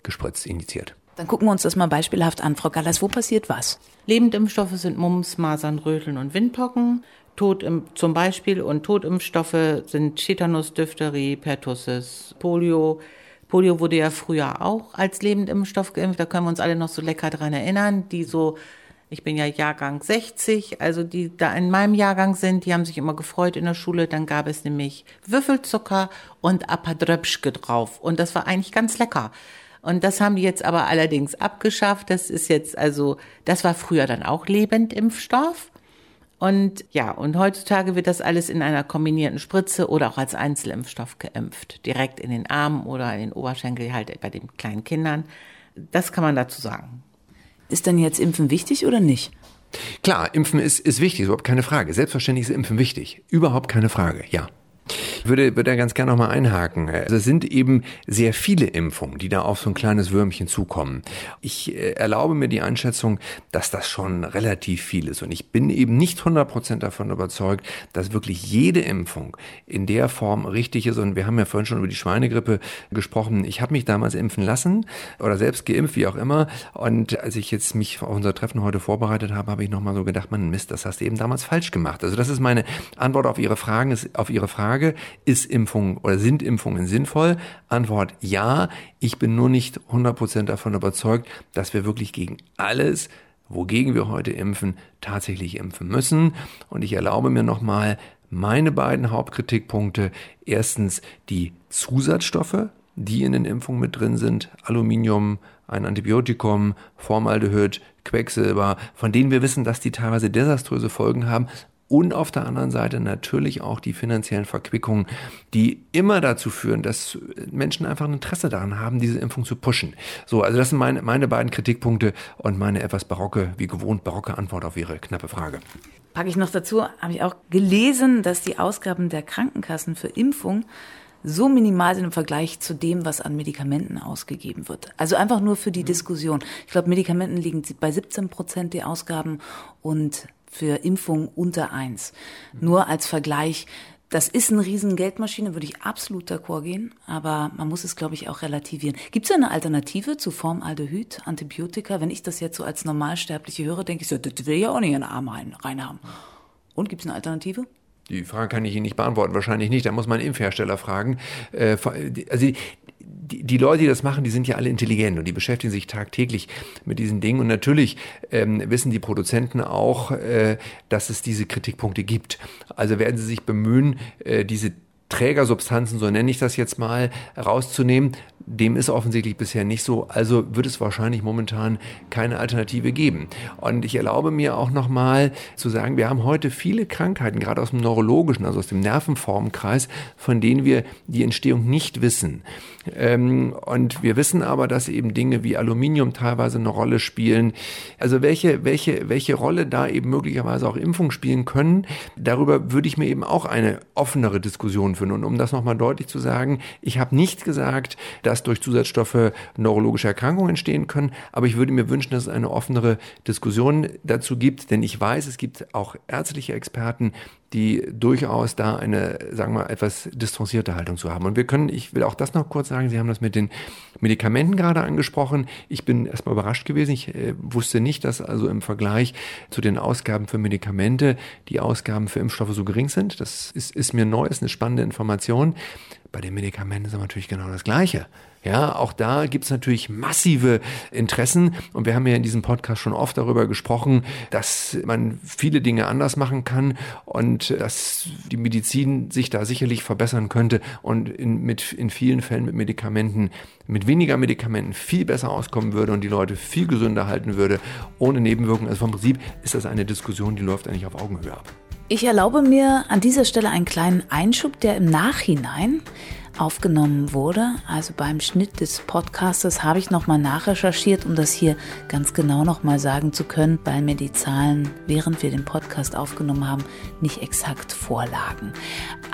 gespritzt, injiziert. Dann gucken wir uns das mal beispielhaft an. Frau Gallas, wo passiert was? Lebendimpfstoffe sind Mumps, Masern, Röteln und Windpocken. Totim zum Beispiel und Totimpfstoffe sind Tetanus, Diphtherie, Pertussis, Polio. Polio wurde ja früher auch als Lebendimpfstoff geimpft. Da können wir uns alle noch so lecker dran erinnern. Die so, ich bin ja Jahrgang 60, also die da in meinem Jahrgang sind, die haben sich immer gefreut in der Schule. Dann gab es nämlich Würfelzucker und Apadröpschke drauf. Und das war eigentlich ganz lecker. Und das haben die jetzt aber allerdings abgeschafft. Das ist jetzt also, das war früher dann auch Lebendimpfstoff. Und ja, und heutzutage wird das alles in einer kombinierten Spritze oder auch als Einzelimpfstoff geimpft. Direkt in den Arm oder in den Oberschenkel, halt bei den kleinen Kindern. Das kann man dazu sagen. Ist denn jetzt Impfen wichtig oder nicht? Klar, Impfen ist, ist wichtig, überhaupt keine Frage. Selbstverständlich ist Impfen wichtig. Überhaupt keine Frage, ja. Ich würde, würde da ganz gerne nochmal einhaken. Also es sind eben sehr viele Impfungen, die da auf so ein kleines Würmchen zukommen. Ich äh, erlaube mir die Einschätzung, dass das schon relativ viel ist. Und ich bin eben nicht 100% davon überzeugt, dass wirklich jede Impfung in der Form richtig ist. Und wir haben ja vorhin schon über die Schweinegrippe gesprochen. Ich habe mich damals impfen lassen oder selbst geimpft, wie auch immer. Und als ich jetzt mich auf unser Treffen heute vorbereitet habe, habe ich nochmal so gedacht, man Mist, das hast du eben damals falsch gemacht. Also das ist meine Antwort auf Ihre Fragen, auf Ihre Frage ist Impfung oder sind Impfungen sinnvoll? Antwort ja. Ich bin nur nicht 100% davon überzeugt, dass wir wirklich gegen alles wogegen wir heute impfen, tatsächlich impfen müssen. Und ich erlaube mir nochmal meine beiden Hauptkritikpunkte. Erstens die Zusatzstoffe, die in den Impfungen mit drin sind. Aluminium, ein Antibiotikum, Formaldehyd, Quecksilber, von denen wir wissen, dass die teilweise desaströse Folgen haben, und auf der anderen Seite natürlich auch die finanziellen Verquickungen, die immer dazu führen, dass Menschen einfach ein Interesse daran haben, diese Impfung zu pushen. So, also das sind meine, meine beiden Kritikpunkte und meine etwas barocke, wie gewohnt barocke Antwort auf Ihre knappe Frage. Packe ich noch dazu, habe ich auch gelesen, dass die Ausgaben der Krankenkassen für Impfung so minimal sind im Vergleich zu dem, was an Medikamenten ausgegeben wird. Also einfach nur für die Diskussion. Ich glaube, Medikamenten liegen bei 17 Prozent die Ausgaben und für Impfungen unter eins. Nur als Vergleich, das ist eine riesen Geldmaschine, würde ich absolut d'accord gehen, aber man muss es, glaube ich, auch relativieren. Gibt es eine Alternative zu Formaldehyd, Antibiotika? Wenn ich das jetzt so als Normalsterbliche höre, denke ich so, das will ja auch nicht in den Arm rein, reinhaben. Und gibt es eine Alternative? Die Frage kann ich Ihnen nicht beantworten, wahrscheinlich nicht. Da muss man Impfhersteller fragen. Äh, also die, die Leute, die das machen, die sind ja alle intelligent und die beschäftigen sich tagtäglich mit diesen Dingen. Und natürlich ähm, wissen die Produzenten auch, äh, dass es diese Kritikpunkte gibt. Also werden sie sich bemühen, äh, diese Trägersubstanzen, so nenne ich das jetzt mal, rauszunehmen. Dem ist offensichtlich bisher nicht so, also wird es wahrscheinlich momentan keine Alternative geben. Und ich erlaube mir auch nochmal zu sagen, wir haben heute viele Krankheiten, gerade aus dem neurologischen, also aus dem Nervenformkreis, von denen wir die Entstehung nicht wissen. Ähm, und wir wissen aber, dass eben Dinge wie Aluminium teilweise eine Rolle spielen. Also welche, welche, welche Rolle da eben möglicherweise auch Impfungen spielen können, darüber würde ich mir eben auch eine offenere Diskussion führen. Und um das nochmal deutlich zu sagen, ich habe nicht gesagt, dass durch Zusatzstoffe neurologische Erkrankungen entstehen können, aber ich würde mir wünschen, dass es eine offenere Diskussion dazu gibt, denn ich weiß, es gibt auch ärztliche Experten, die durchaus da eine, sagen wir etwas distanzierte Haltung zu haben. Und wir können, ich will auch das noch kurz sagen, Sie haben das mit den Medikamenten gerade angesprochen. Ich bin erstmal überrascht gewesen. Ich äh, wusste nicht, dass also im Vergleich zu den Ausgaben für Medikamente die Ausgaben für Impfstoffe so gering sind. Das ist, ist mir neu, ist eine spannende Information. Bei den Medikamenten ist aber natürlich genau das Gleiche. Ja, auch da gibt's natürlich massive Interessen und wir haben ja in diesem Podcast schon oft darüber gesprochen, dass man viele Dinge anders machen kann und dass die Medizin sich da sicherlich verbessern könnte und in, mit, in vielen Fällen mit Medikamenten, mit weniger Medikamenten viel besser auskommen würde und die Leute viel gesünder halten würde, ohne Nebenwirkungen. Also vom Prinzip ist das eine Diskussion, die läuft eigentlich auf Augenhöhe ab. Ich erlaube mir an dieser Stelle einen kleinen Einschub, der im Nachhinein aufgenommen wurde. Also beim Schnitt des Podcastes habe ich nochmal nachrecherchiert, um das hier ganz genau nochmal sagen zu können, weil mir die Zahlen, während wir den Podcast aufgenommen haben, nicht exakt vorlagen.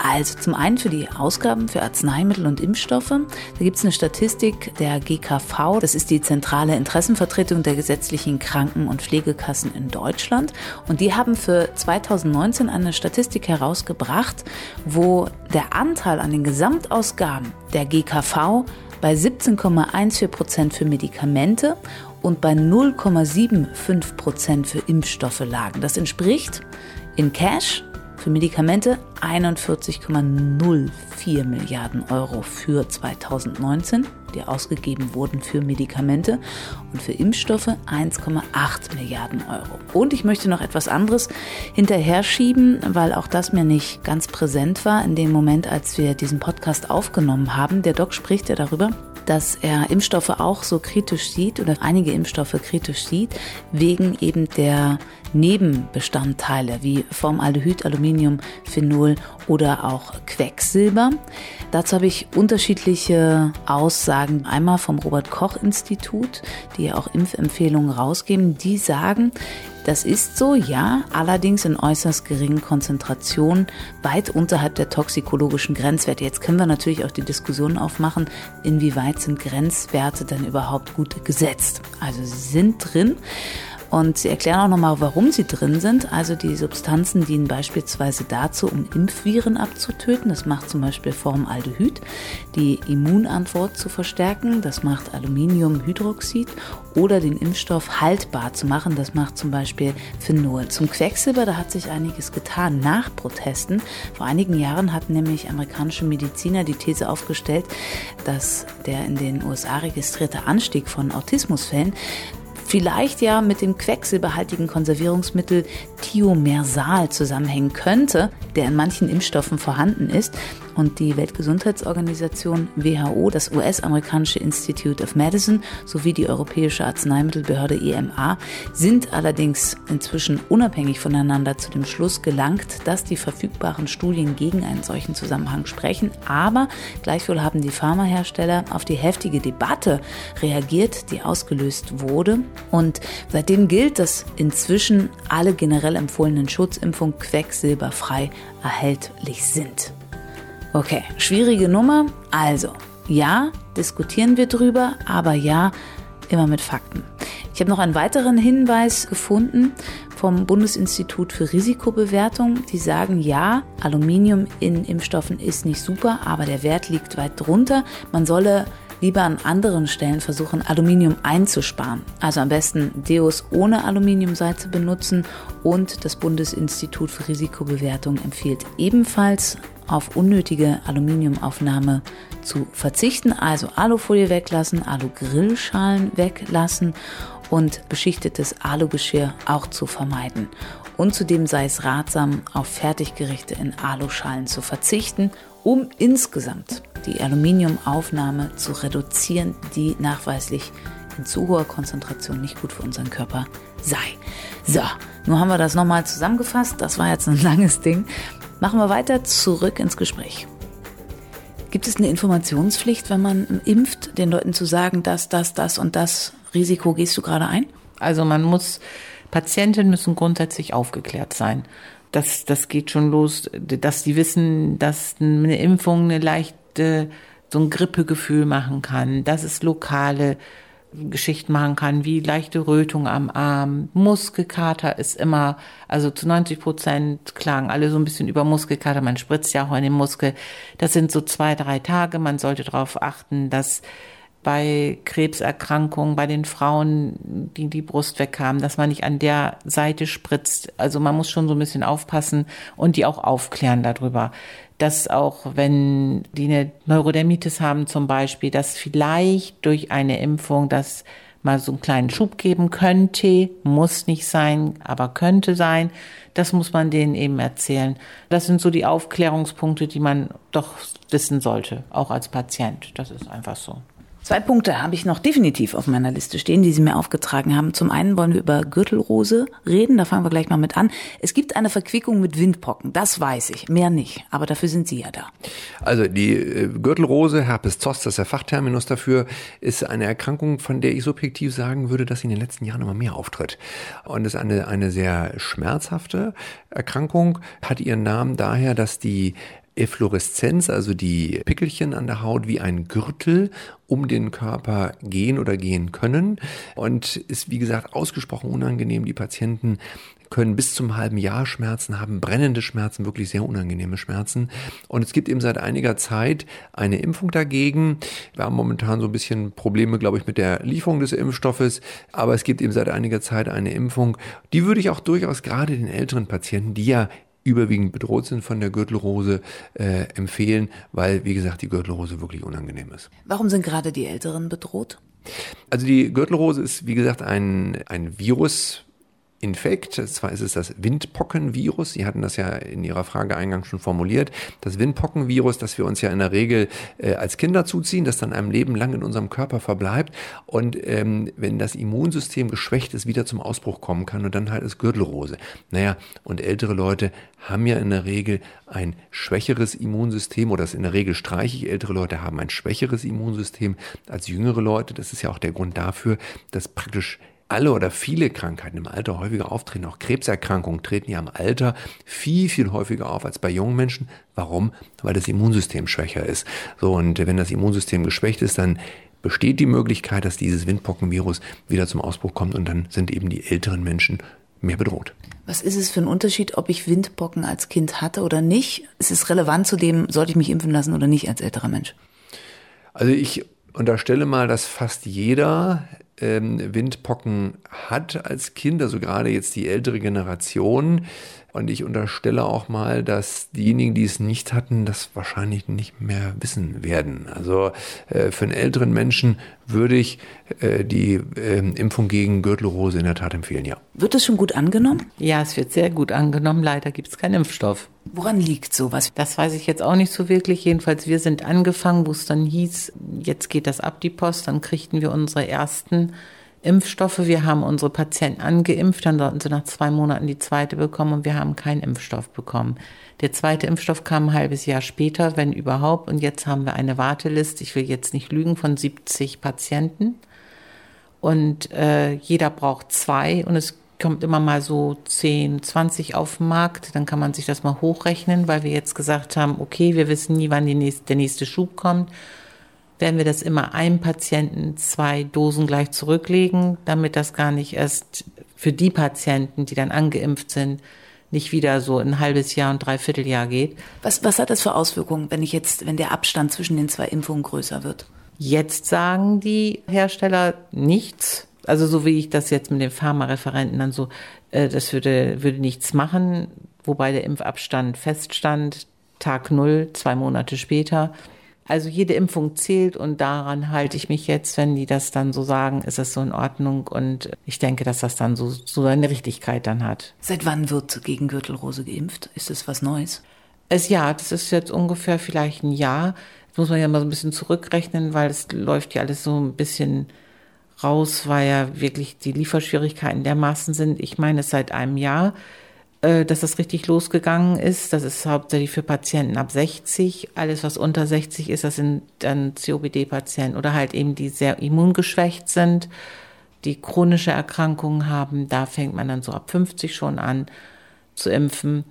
Also zum einen für die Ausgaben für Arzneimittel und Impfstoffe. Da gibt es eine Statistik der GKV, das ist die zentrale Interessenvertretung der gesetzlichen Kranken- und Pflegekassen in Deutschland. Und die haben für 2019 eine Statistik herausgebracht, wo der Anteil an den Gesamtausgaben der GKV bei 17,14 Prozent für Medikamente und bei 0,75 Prozent für Impfstoffe lagen. Das entspricht in Cash für Medikamente 41,04 Milliarden Euro für 2019, die ausgegeben wurden für Medikamente und für Impfstoffe 1,8 Milliarden Euro. Und ich möchte noch etwas anderes hinterher schieben, weil auch das mir nicht ganz präsent war in dem Moment, als wir diesen Podcast aufgenommen haben. Der Doc spricht ja darüber, dass er Impfstoffe auch so kritisch sieht oder einige Impfstoffe kritisch sieht, wegen eben der Nebenbestandteile wie Formaldehyd, Aluminium, Phenol oder auch Quecksilber. Dazu habe ich unterschiedliche Aussagen. Einmal vom Robert Koch Institut, die ja auch Impfempfehlungen rausgeben. Die sagen, das ist so, ja, allerdings in äußerst geringen Konzentrationen, weit unterhalb der toxikologischen Grenzwerte. Jetzt können wir natürlich auch die Diskussion aufmachen, inwieweit sind Grenzwerte denn überhaupt gut gesetzt. Also sie sind drin. Und sie erklären auch nochmal, warum sie drin sind. Also die Substanzen dienen beispielsweise dazu, um Impfviren abzutöten. Das macht zum Beispiel Formaldehyd, die Immunantwort zu verstärken. Das macht Aluminiumhydroxid oder den Impfstoff haltbar zu machen. Das macht zum Beispiel Phenol. Zum Quecksilber, da hat sich einiges getan nach Protesten. Vor einigen Jahren hatten nämlich amerikanische Mediziner die These aufgestellt, dass der in den USA registrierte Anstieg von Autismusfällen vielleicht ja mit dem quecksilberhaltigen Konservierungsmittel Thiomersal zusammenhängen könnte, der in manchen Impfstoffen vorhanden ist. Und die Weltgesundheitsorganisation WHO, das US-amerikanische Institute of Medicine sowie die Europäische Arzneimittelbehörde EMA sind allerdings inzwischen unabhängig voneinander zu dem Schluss gelangt, dass die verfügbaren Studien gegen einen solchen Zusammenhang sprechen. Aber gleichwohl haben die Pharmahersteller auf die heftige Debatte reagiert, die ausgelöst wurde. Und seitdem gilt, dass inzwischen alle generell empfohlenen Schutzimpfungen quecksilberfrei erhältlich sind. Okay, schwierige Nummer. Also, ja, diskutieren wir drüber, aber ja, immer mit Fakten. Ich habe noch einen weiteren Hinweis gefunden vom Bundesinstitut für Risikobewertung. Die sagen, ja, Aluminium in Impfstoffen ist nicht super, aber der Wert liegt weit drunter. Man solle lieber an anderen Stellen versuchen, Aluminium einzusparen. Also am besten Deos ohne Aluminiumsalze benutzen und das Bundesinstitut für Risikobewertung empfiehlt ebenfalls auf unnötige Aluminiumaufnahme zu verzichten, also Alufolie weglassen, Alu-Grillschalen weglassen und beschichtetes Alugeschirr auch zu vermeiden. Und zudem sei es ratsam, auf Fertiggerichte in Aluschalen zu verzichten, um insgesamt die Aluminiumaufnahme zu reduzieren, die nachweislich in zu hoher Konzentration nicht gut für unseren Körper sei. So, nun haben wir das nochmal zusammengefasst. Das war jetzt ein langes Ding. Machen wir weiter zurück ins Gespräch. Gibt es eine Informationspflicht, wenn man impft, den Leuten zu sagen, dass das, das und das Risiko gehst du gerade ein? Also man muss, Patienten müssen grundsätzlich aufgeklärt sein. Das, das geht schon los, dass die wissen, dass eine Impfung eine leichte, so ein Grippegefühl machen kann, dass es lokale Geschichten machen kann, wie leichte Rötung am Arm. Muskelkater ist immer, also zu 90 Prozent klagen alle so ein bisschen über Muskelkater. Man spritzt ja auch in den Muskel. Das sind so zwei, drei Tage. Man sollte darauf achten, dass bei Krebserkrankungen, bei den Frauen, die die Brust weg haben, dass man nicht an der Seite spritzt. Also man muss schon so ein bisschen aufpassen und die auch aufklären darüber. Dass auch wenn die eine Neurodermitis haben zum Beispiel, dass vielleicht durch eine Impfung das mal so einen kleinen Schub geben könnte, muss nicht sein, aber könnte sein. Das muss man denen eben erzählen. Das sind so die Aufklärungspunkte, die man doch wissen sollte, auch als Patient. Das ist einfach so. Zwei Punkte habe ich noch definitiv auf meiner Liste stehen, die Sie mir aufgetragen haben. Zum einen wollen wir über Gürtelrose reden, da fangen wir gleich mal mit an. Es gibt eine Verquickung mit Windpocken, das weiß ich, mehr nicht, aber dafür sind Sie ja da. Also die äh, Gürtelrose, Herpes zoster, das ist der Fachterminus dafür, ist eine Erkrankung, von der ich subjektiv sagen würde, dass sie in den letzten Jahren immer mehr auftritt. Und ist eine, eine sehr schmerzhafte Erkrankung, hat ihren Namen daher, dass die Effloreszenz, also die Pickelchen an der Haut wie ein Gürtel um den Körper gehen oder gehen können und ist wie gesagt ausgesprochen unangenehm. Die Patienten können bis zum halben Jahr Schmerzen haben, brennende Schmerzen, wirklich sehr unangenehme Schmerzen. Und es gibt eben seit einiger Zeit eine Impfung dagegen. Wir haben momentan so ein bisschen Probleme, glaube ich, mit der Lieferung des Impfstoffes, aber es gibt eben seit einiger Zeit eine Impfung. Die würde ich auch durchaus gerade den älteren Patienten, die ja überwiegend bedroht sind von der Gürtelrose, äh, empfehlen, weil, wie gesagt, die Gürtelrose wirklich unangenehm ist. Warum sind gerade die Älteren bedroht? Also die Gürtelrose ist, wie gesagt, ein, ein Virus, Infekt. Zwar ist es das Windpockenvirus. Sie hatten das ja in Ihrer Frage eingangs schon formuliert. Das Windpockenvirus, das wir uns ja in der Regel äh, als Kinder zuziehen, das dann einem Leben lang in unserem Körper verbleibt und ähm, wenn das Immunsystem geschwächt ist, wieder zum Ausbruch kommen kann und dann halt ist Gürtelrose. Naja, und ältere Leute haben ja in der Regel ein schwächeres Immunsystem oder das in der Regel streiche ich, ältere Leute haben ein schwächeres Immunsystem als jüngere Leute. Das ist ja auch der Grund dafür, dass praktisch alle oder viele Krankheiten im Alter häufiger auftreten. Auch Krebserkrankungen treten ja im Alter viel, viel häufiger auf als bei jungen Menschen. Warum? Weil das Immunsystem schwächer ist. So, und wenn das Immunsystem geschwächt ist, dann besteht die Möglichkeit, dass dieses Windpockenvirus wieder zum Ausbruch kommt und dann sind eben die älteren Menschen mehr bedroht. Was ist es für ein Unterschied, ob ich Windpocken als Kind hatte oder nicht? Ist es relevant zu dem, sollte ich mich impfen lassen oder nicht als älterer Mensch? Also ich unterstelle mal, dass fast jeder ähm, Windpocken hat als Kind, also gerade jetzt die ältere Generation. Und ich unterstelle auch mal, dass diejenigen, die es nicht hatten, das wahrscheinlich nicht mehr wissen werden. Also äh, für einen älteren Menschen würde ich äh, die äh, Impfung gegen Gürtelrose in der Tat empfehlen, ja. Wird es schon gut angenommen? Ja, es wird sehr gut angenommen. Leider gibt es keinen Impfstoff. Woran liegt sowas? Das weiß ich jetzt auch nicht so wirklich. Jedenfalls, wir sind angefangen, wo es dann hieß, jetzt geht das ab die Post, dann kriegten wir unsere ersten Impfstoffe. Wir haben unsere Patienten angeimpft, dann sollten sie nach zwei Monaten die zweite bekommen und wir haben keinen Impfstoff bekommen. Der zweite Impfstoff kam ein halbes Jahr später, wenn überhaupt. Und jetzt haben wir eine Warteliste, ich will jetzt nicht lügen, von 70 Patienten. Und äh, jeder braucht zwei und es kommt immer mal so 10, 20 auf den Markt. Dann kann man sich das mal hochrechnen, weil wir jetzt gesagt haben, okay, wir wissen nie, wann nächste, der nächste Schub kommt werden wir das immer einem Patienten zwei Dosen gleich zurücklegen, damit das gar nicht erst für die Patienten, die dann angeimpft sind, nicht wieder so ein halbes Jahr und dreiviertel Jahr geht. Was, was hat das für Auswirkungen, wenn ich jetzt, wenn der Abstand zwischen den zwei Impfungen größer wird? Jetzt sagen die Hersteller nichts. Also so wie ich das jetzt mit den Pharmareferenten dann so, äh, das würde, würde nichts machen, wobei der Impfabstand feststand, Tag null, zwei Monate später. Also jede Impfung zählt und daran halte ich mich jetzt, wenn die das dann so sagen, ist es so in Ordnung und ich denke, dass das dann so, so seine Richtigkeit dann hat. Seit wann wird gegen Gürtelrose geimpft? Ist das was Neues? Es, ja, das ist jetzt ungefähr vielleicht ein Jahr. Das muss man ja mal so ein bisschen zurückrechnen, weil es läuft ja alles so ein bisschen raus, weil ja wirklich die Lieferschwierigkeiten dermaßen sind. Ich meine, es seit einem Jahr. Äh, dass das richtig losgegangen ist. Das ist hauptsächlich für Patienten ab 60. Alles, was unter 60 ist, das sind dann COPD-Patienten oder halt eben die sehr immungeschwächt sind, die chronische Erkrankungen haben. Da fängt man dann so ab 50 schon an zu impfen.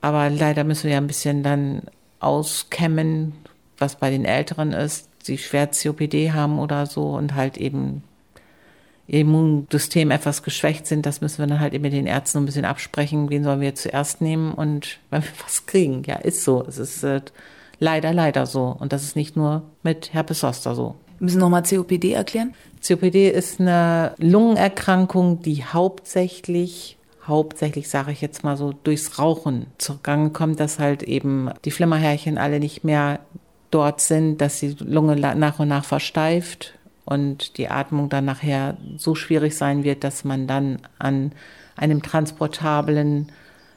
Aber leider müssen wir ja ein bisschen dann auskämmen, was bei den Älteren ist, die schwer COPD haben oder so und halt eben Immunsystem etwas geschwächt sind, das müssen wir dann halt eben mit den Ärzten ein bisschen absprechen, wen sollen wir zuerst nehmen und wenn wir was kriegen. Ja, ist so. Es ist äh, leider, leider so. Und das ist nicht nur mit Herpes Zoster so. Wir müssen nochmal COPD erklären. COPD ist eine Lungenerkrankung, die hauptsächlich hauptsächlich, sage ich jetzt mal so, durchs Rauchen zugange kommt, dass halt eben die Flimmerhärchen alle nicht mehr dort sind, dass die Lunge nach und nach versteift und die Atmung dann nachher so schwierig sein wird, dass man dann an einem transportablen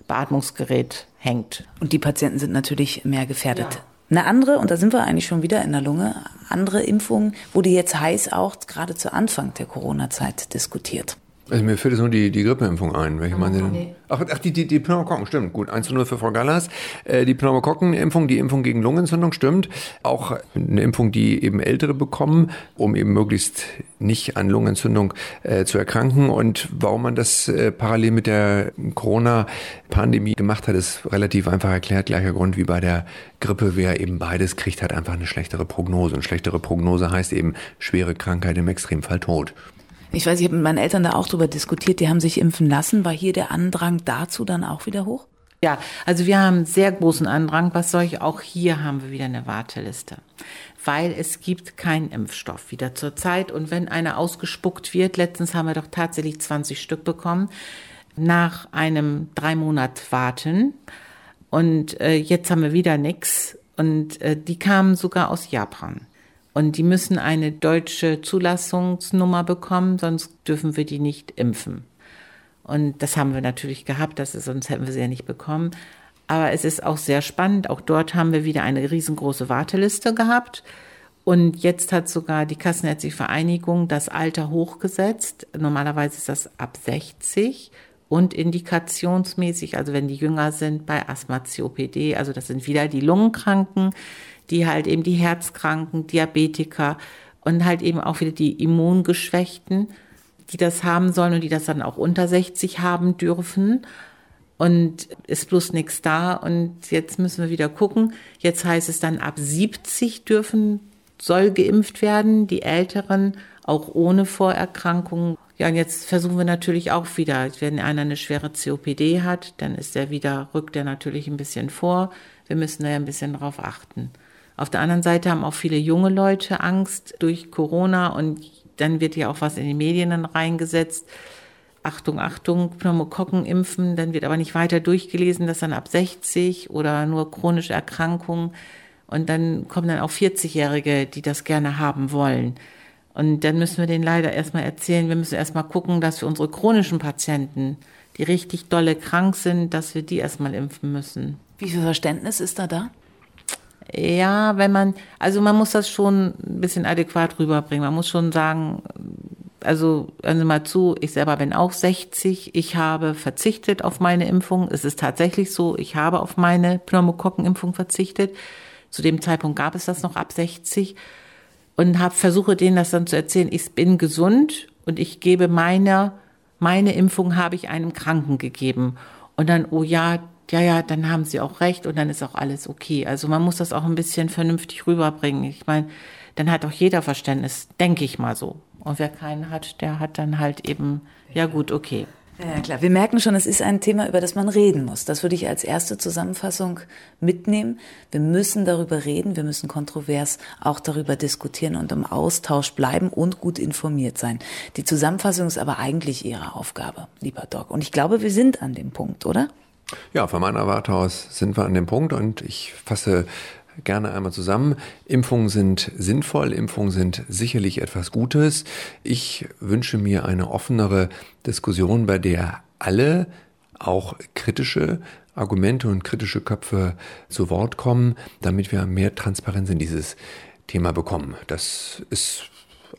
Beatmungsgerät hängt. Und die Patienten sind natürlich mehr gefährdet. Ja. Eine andere, und da sind wir eigentlich schon wieder in der Lunge, andere Impfung wurde jetzt heiß auch gerade zu Anfang der Corona-Zeit diskutiert. Also mir fällt jetzt nur die, die Grippeimpfung ein. Welche oh, meinen Sie denn? Ach, ach, die, die, die Pneumokokken, stimmt. Gut, 1 zu 0 für Frau Gallas. Äh, die Pneumokokkenimpfung, die Impfung gegen Lungenentzündung, stimmt. Auch eine Impfung, die eben Ältere bekommen, um eben möglichst nicht an Lungenentzündung äh, zu erkranken. Und warum man das äh, parallel mit der Corona-Pandemie gemacht hat, ist relativ einfach erklärt. Gleicher Grund wie bei der Grippe. Wer eben beides kriegt, hat einfach eine schlechtere Prognose. Und schlechtere Prognose heißt eben schwere Krankheit, im Extremfall Tod. Ich weiß, ich habe mit meinen Eltern da auch drüber diskutiert, die haben sich impfen lassen. War hier der Andrang dazu dann auch wieder hoch? Ja, also wir haben sehr großen Andrang. Was soll ich? Auch hier haben wir wieder eine Warteliste. Weil es gibt keinen Impfstoff wieder zur Zeit. Und wenn einer ausgespuckt wird, letztens haben wir doch tatsächlich 20 Stück bekommen, nach einem drei Monat Warten. Und äh, jetzt haben wir wieder nichts. Und äh, die kamen sogar aus Japan. Und die müssen eine deutsche Zulassungsnummer bekommen, sonst dürfen wir die nicht impfen. Und das haben wir natürlich gehabt, das ist, sonst hätten wir sie ja nicht bekommen. Aber es ist auch sehr spannend. Auch dort haben wir wieder eine riesengroße Warteliste gehabt. Und jetzt hat sogar die Kassenärztliche Vereinigung das Alter hochgesetzt. Normalerweise ist das ab 60 und indikationsmäßig, also wenn die jünger sind bei Asthma, COPD, also das sind wieder die Lungenkranken, die halt eben die Herzkranken, Diabetiker und halt eben auch wieder die Immungeschwächten, die das haben sollen und die das dann auch unter 60 haben dürfen. Und ist bloß nichts da. Und jetzt müssen wir wieder gucken. Jetzt heißt es dann, ab 70 dürfen, soll geimpft werden, die Älteren auch ohne Vorerkrankungen. Ja, und jetzt versuchen wir natürlich auch wieder, wenn einer eine schwere COPD hat, dann ist er wieder, rückt er natürlich ein bisschen vor. Wir müssen da ja ein bisschen drauf achten. Auf der anderen Seite haben auch viele junge Leute Angst durch Corona und dann wird ja auch was in die Medien dann reingesetzt. Achtung, Achtung, Pneumokokken impfen, dann wird aber nicht weiter durchgelesen, dass dann ab 60 oder nur chronische Erkrankungen und dann kommen dann auch 40-Jährige, die das gerne haben wollen. Und dann müssen wir denen leider erstmal erzählen, wir müssen erstmal gucken, dass wir unsere chronischen Patienten, die richtig dolle krank sind, dass wir die erstmal impfen müssen. Wie viel Verständnis ist da da? Ja, wenn man, also man muss das schon ein bisschen adäquat rüberbringen. Man muss schon sagen, also hören Sie mal zu, ich selber bin auch 60. Ich habe verzichtet auf meine Impfung. Es ist tatsächlich so, ich habe auf meine Pneumokokkenimpfung verzichtet. Zu dem Zeitpunkt gab es das noch ab 60 und habe versuche denen das dann zu erzählen. Ich bin gesund und ich gebe meine meine Impfung habe ich einem Kranken gegeben. Und dann, oh ja, ja, ja, dann haben sie auch recht und dann ist auch alles okay. Also man muss das auch ein bisschen vernünftig rüberbringen. Ich meine, dann hat auch jeder Verständnis, denke ich mal so. Und wer keinen hat, der hat dann halt eben, ja gut, okay. Ja, klar. Wir merken schon, es ist ein Thema, über das man reden muss. Das würde ich als erste Zusammenfassung mitnehmen. Wir müssen darüber reden, wir müssen kontrovers auch darüber diskutieren und im Austausch bleiben und gut informiert sein. Die Zusammenfassung ist aber eigentlich Ihre Aufgabe, lieber Doc. Und ich glaube, wir sind an dem Punkt, oder? Ja, von meiner Warte aus sind wir an dem Punkt und ich fasse gerne einmal zusammen. Impfungen sind sinnvoll, Impfungen sind sicherlich etwas Gutes. Ich wünsche mir eine offenere Diskussion, bei der alle, auch kritische Argumente und kritische Köpfe zu Wort kommen, damit wir mehr Transparenz in dieses Thema bekommen. Das ist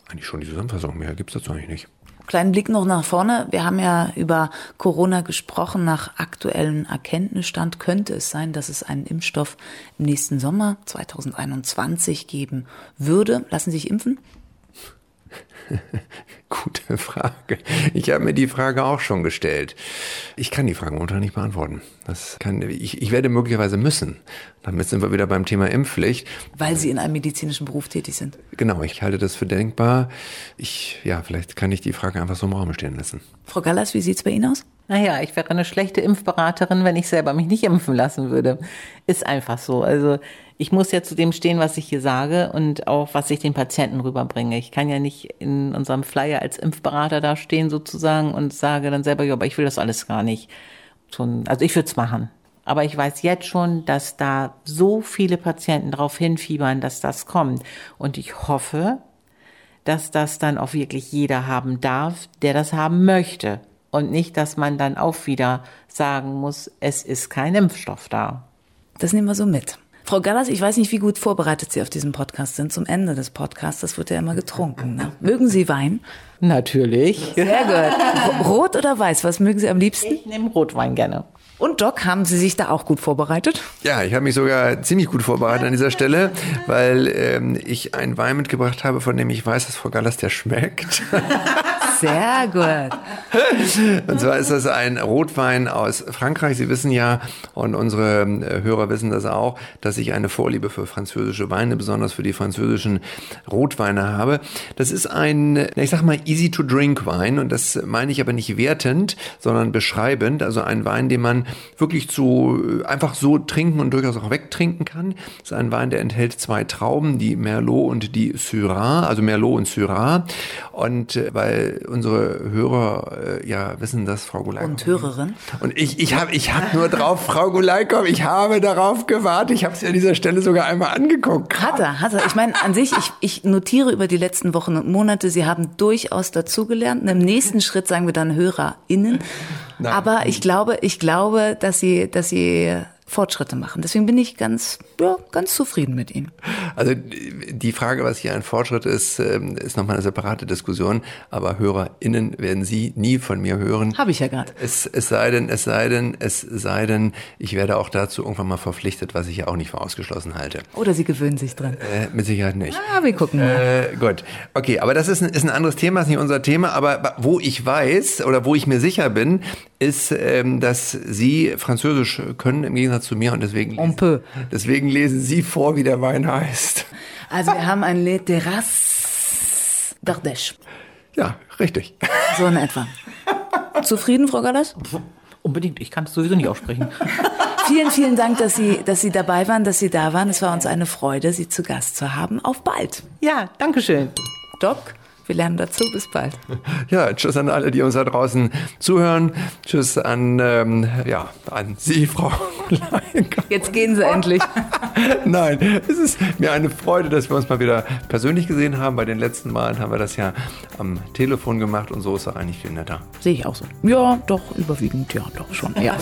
eigentlich schon die Zusammenfassung. Mehr gibt es dazu eigentlich nicht. Kleinen Blick noch nach vorne. Wir haben ja über Corona gesprochen. Nach aktuellem Erkenntnisstand könnte es sein, dass es einen Impfstoff im nächsten Sommer 2021 geben würde. Lassen Sie sich impfen? Gute Frage. Ich habe mir die Frage auch schon gestellt. Ich kann die Frage momentan nicht beantworten. Das kann, ich, ich werde möglicherweise müssen. Damit sind wir wieder beim Thema Impfpflicht. Weil Sie in einem medizinischen Beruf tätig sind. Genau, ich halte das für denkbar. Ich, ja, vielleicht kann ich die Frage einfach so im Raum stehen lassen. Frau Gallas, wie sieht's bei Ihnen aus? Naja, ich wäre eine schlechte Impfberaterin, wenn ich selber mich nicht impfen lassen würde. Ist einfach so. Also ich muss ja zu dem stehen, was ich hier sage und auch, was ich den Patienten rüberbringe. Ich kann ja nicht in unserem Flyer als Impfberater da stehen sozusagen und sage dann selber, ja, aber ich will das alles gar nicht. Also ich würde es machen. Aber ich weiß jetzt schon, dass da so viele Patienten darauf hinfiebern, dass das kommt. Und ich hoffe, dass das dann auch wirklich jeder haben darf, der das haben möchte. Und nicht, dass man dann auch wieder sagen muss, es ist kein Impfstoff da. Das nehmen wir so mit. Frau Gallas, ich weiß nicht, wie gut vorbereitet Sie auf diesen Podcast sind. Zum Ende des Podcasts, das wird ja immer getrunken. Ne? Mögen Sie Wein? Natürlich. Sehr gut. Rot oder weiß, was mögen Sie am liebsten? Ich nehme Rotwein gerne. Und Doc, haben Sie sich da auch gut vorbereitet? Ja, ich habe mich sogar ziemlich gut vorbereitet an dieser Stelle, weil ähm, ich einen Wein mitgebracht habe, von dem ich weiß, dass Frau Gallas der schmeckt. Sehr gut. Und zwar ist das ein Rotwein aus Frankreich. Sie wissen ja, und unsere äh, Hörer wissen das auch, dass ich eine Vorliebe für französische Weine, besonders für die französischen Rotweine habe. Das ist ein, ich sag mal, easy to drink Wein. Und das meine ich aber nicht wertend, sondern beschreibend. Also ein Wein, den man wirklich zu, einfach so trinken und durchaus auch wegtrinken kann. Das ist ein Wein, der enthält zwei Trauben, die Merlot und die Syrah, also Merlot und Syrah. Und äh, weil unsere Hörer äh, ja wissen, dass Frau Gulaikow. Und Hörerin. Und ich, ich habe ich hab nur drauf, Frau Gulaikow, ich habe darauf gewartet. Ich habe sie an dieser Stelle sogar einmal angeguckt. Hat er, hat er. Ich meine, an sich, ich, ich notiere über die letzten Wochen und Monate, Sie haben durchaus dazugelernt. Und Im nächsten Schritt sagen wir dann HörerInnen. Nein. Aber ich glaube, ich glaube, dass Sie, dass Sie Fortschritte machen. Deswegen bin ich ganz, ja, ganz zufrieden mit Ihnen. Also die Frage, was hier ein Fortschritt ist, ähm, ist nochmal eine separate Diskussion. Aber HörerInnen werden Sie nie von mir hören. Habe ich ja gerade. Es, es sei denn, es sei denn, es sei denn, ich werde auch dazu irgendwann mal verpflichtet, was ich ja auch nicht für ausgeschlossen halte. Oder Sie gewöhnen sich dran. Äh, mit Sicherheit nicht. Ah, wir gucken mal. Äh, gut. Okay, aber das ist ein, ist ein anderes Thema, ist nicht unser Thema. Aber wo ich weiß oder wo ich mir sicher bin, ist, ähm, dass Sie Französisch können im Gegensatz zu mir und deswegen, On peut. deswegen lesen Sie vor, wie der Wein heißt. Also wir haben ein Le Terrasse d'Ardèche. Ja, richtig. So in etwa. Zufrieden, Frau Gallas? Unbedingt, ich kann es sowieso nicht aussprechen. Vielen, vielen Dank, dass Sie, dass Sie dabei waren, dass Sie da waren. Es war uns eine Freude, Sie zu Gast zu haben. Auf bald. Ja, danke schön. Doc, wir lernen dazu. Bis bald. Ja, tschüss an alle, die uns da draußen zuhören. Tschüss an, ähm, ja, an Sie, Frau Leinka. Jetzt gehen Sie endlich. Nein, es ist mir eine Freude, dass wir uns mal wieder persönlich gesehen haben. Bei den letzten Malen haben wir das ja am Telefon gemacht und so ist es eigentlich viel netter. Sehe ich auch so. Ja, doch, überwiegend, ja, doch schon. Ja.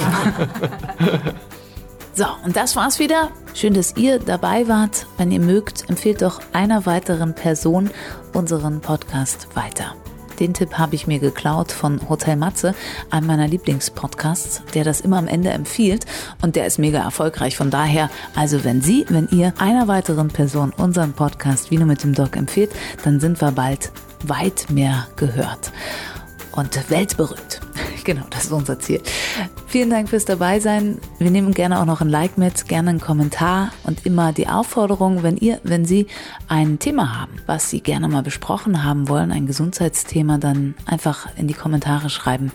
So, und das war's wieder. Schön, dass ihr dabei wart. Wenn ihr mögt, empfehlt doch einer weiteren Person unseren Podcast weiter. Den Tipp habe ich mir geklaut von Hotel Matze, einem meiner Lieblingspodcasts, der das immer am Ende empfiehlt und der ist mega erfolgreich. Von daher, also wenn Sie, wenn ihr einer weiteren Person unseren Podcast Vino mit dem Doc empfiehlt, dann sind wir bald weit mehr gehört und weltberühmt. Genau, das ist unser Ziel. Vielen Dank fürs Dabeisein. Wir nehmen gerne auch noch ein Like mit, gerne einen Kommentar und immer die Aufforderung, wenn ihr, wenn Sie ein Thema haben, was Sie gerne mal besprochen haben wollen, ein Gesundheitsthema, dann einfach in die Kommentare schreiben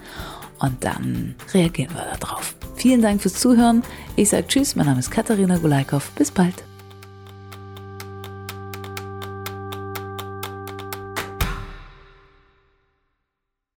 und dann reagieren wir darauf. Vielen Dank fürs Zuhören. Ich sage Tschüss, mein Name ist Katharina Gulaikow. Bis bald.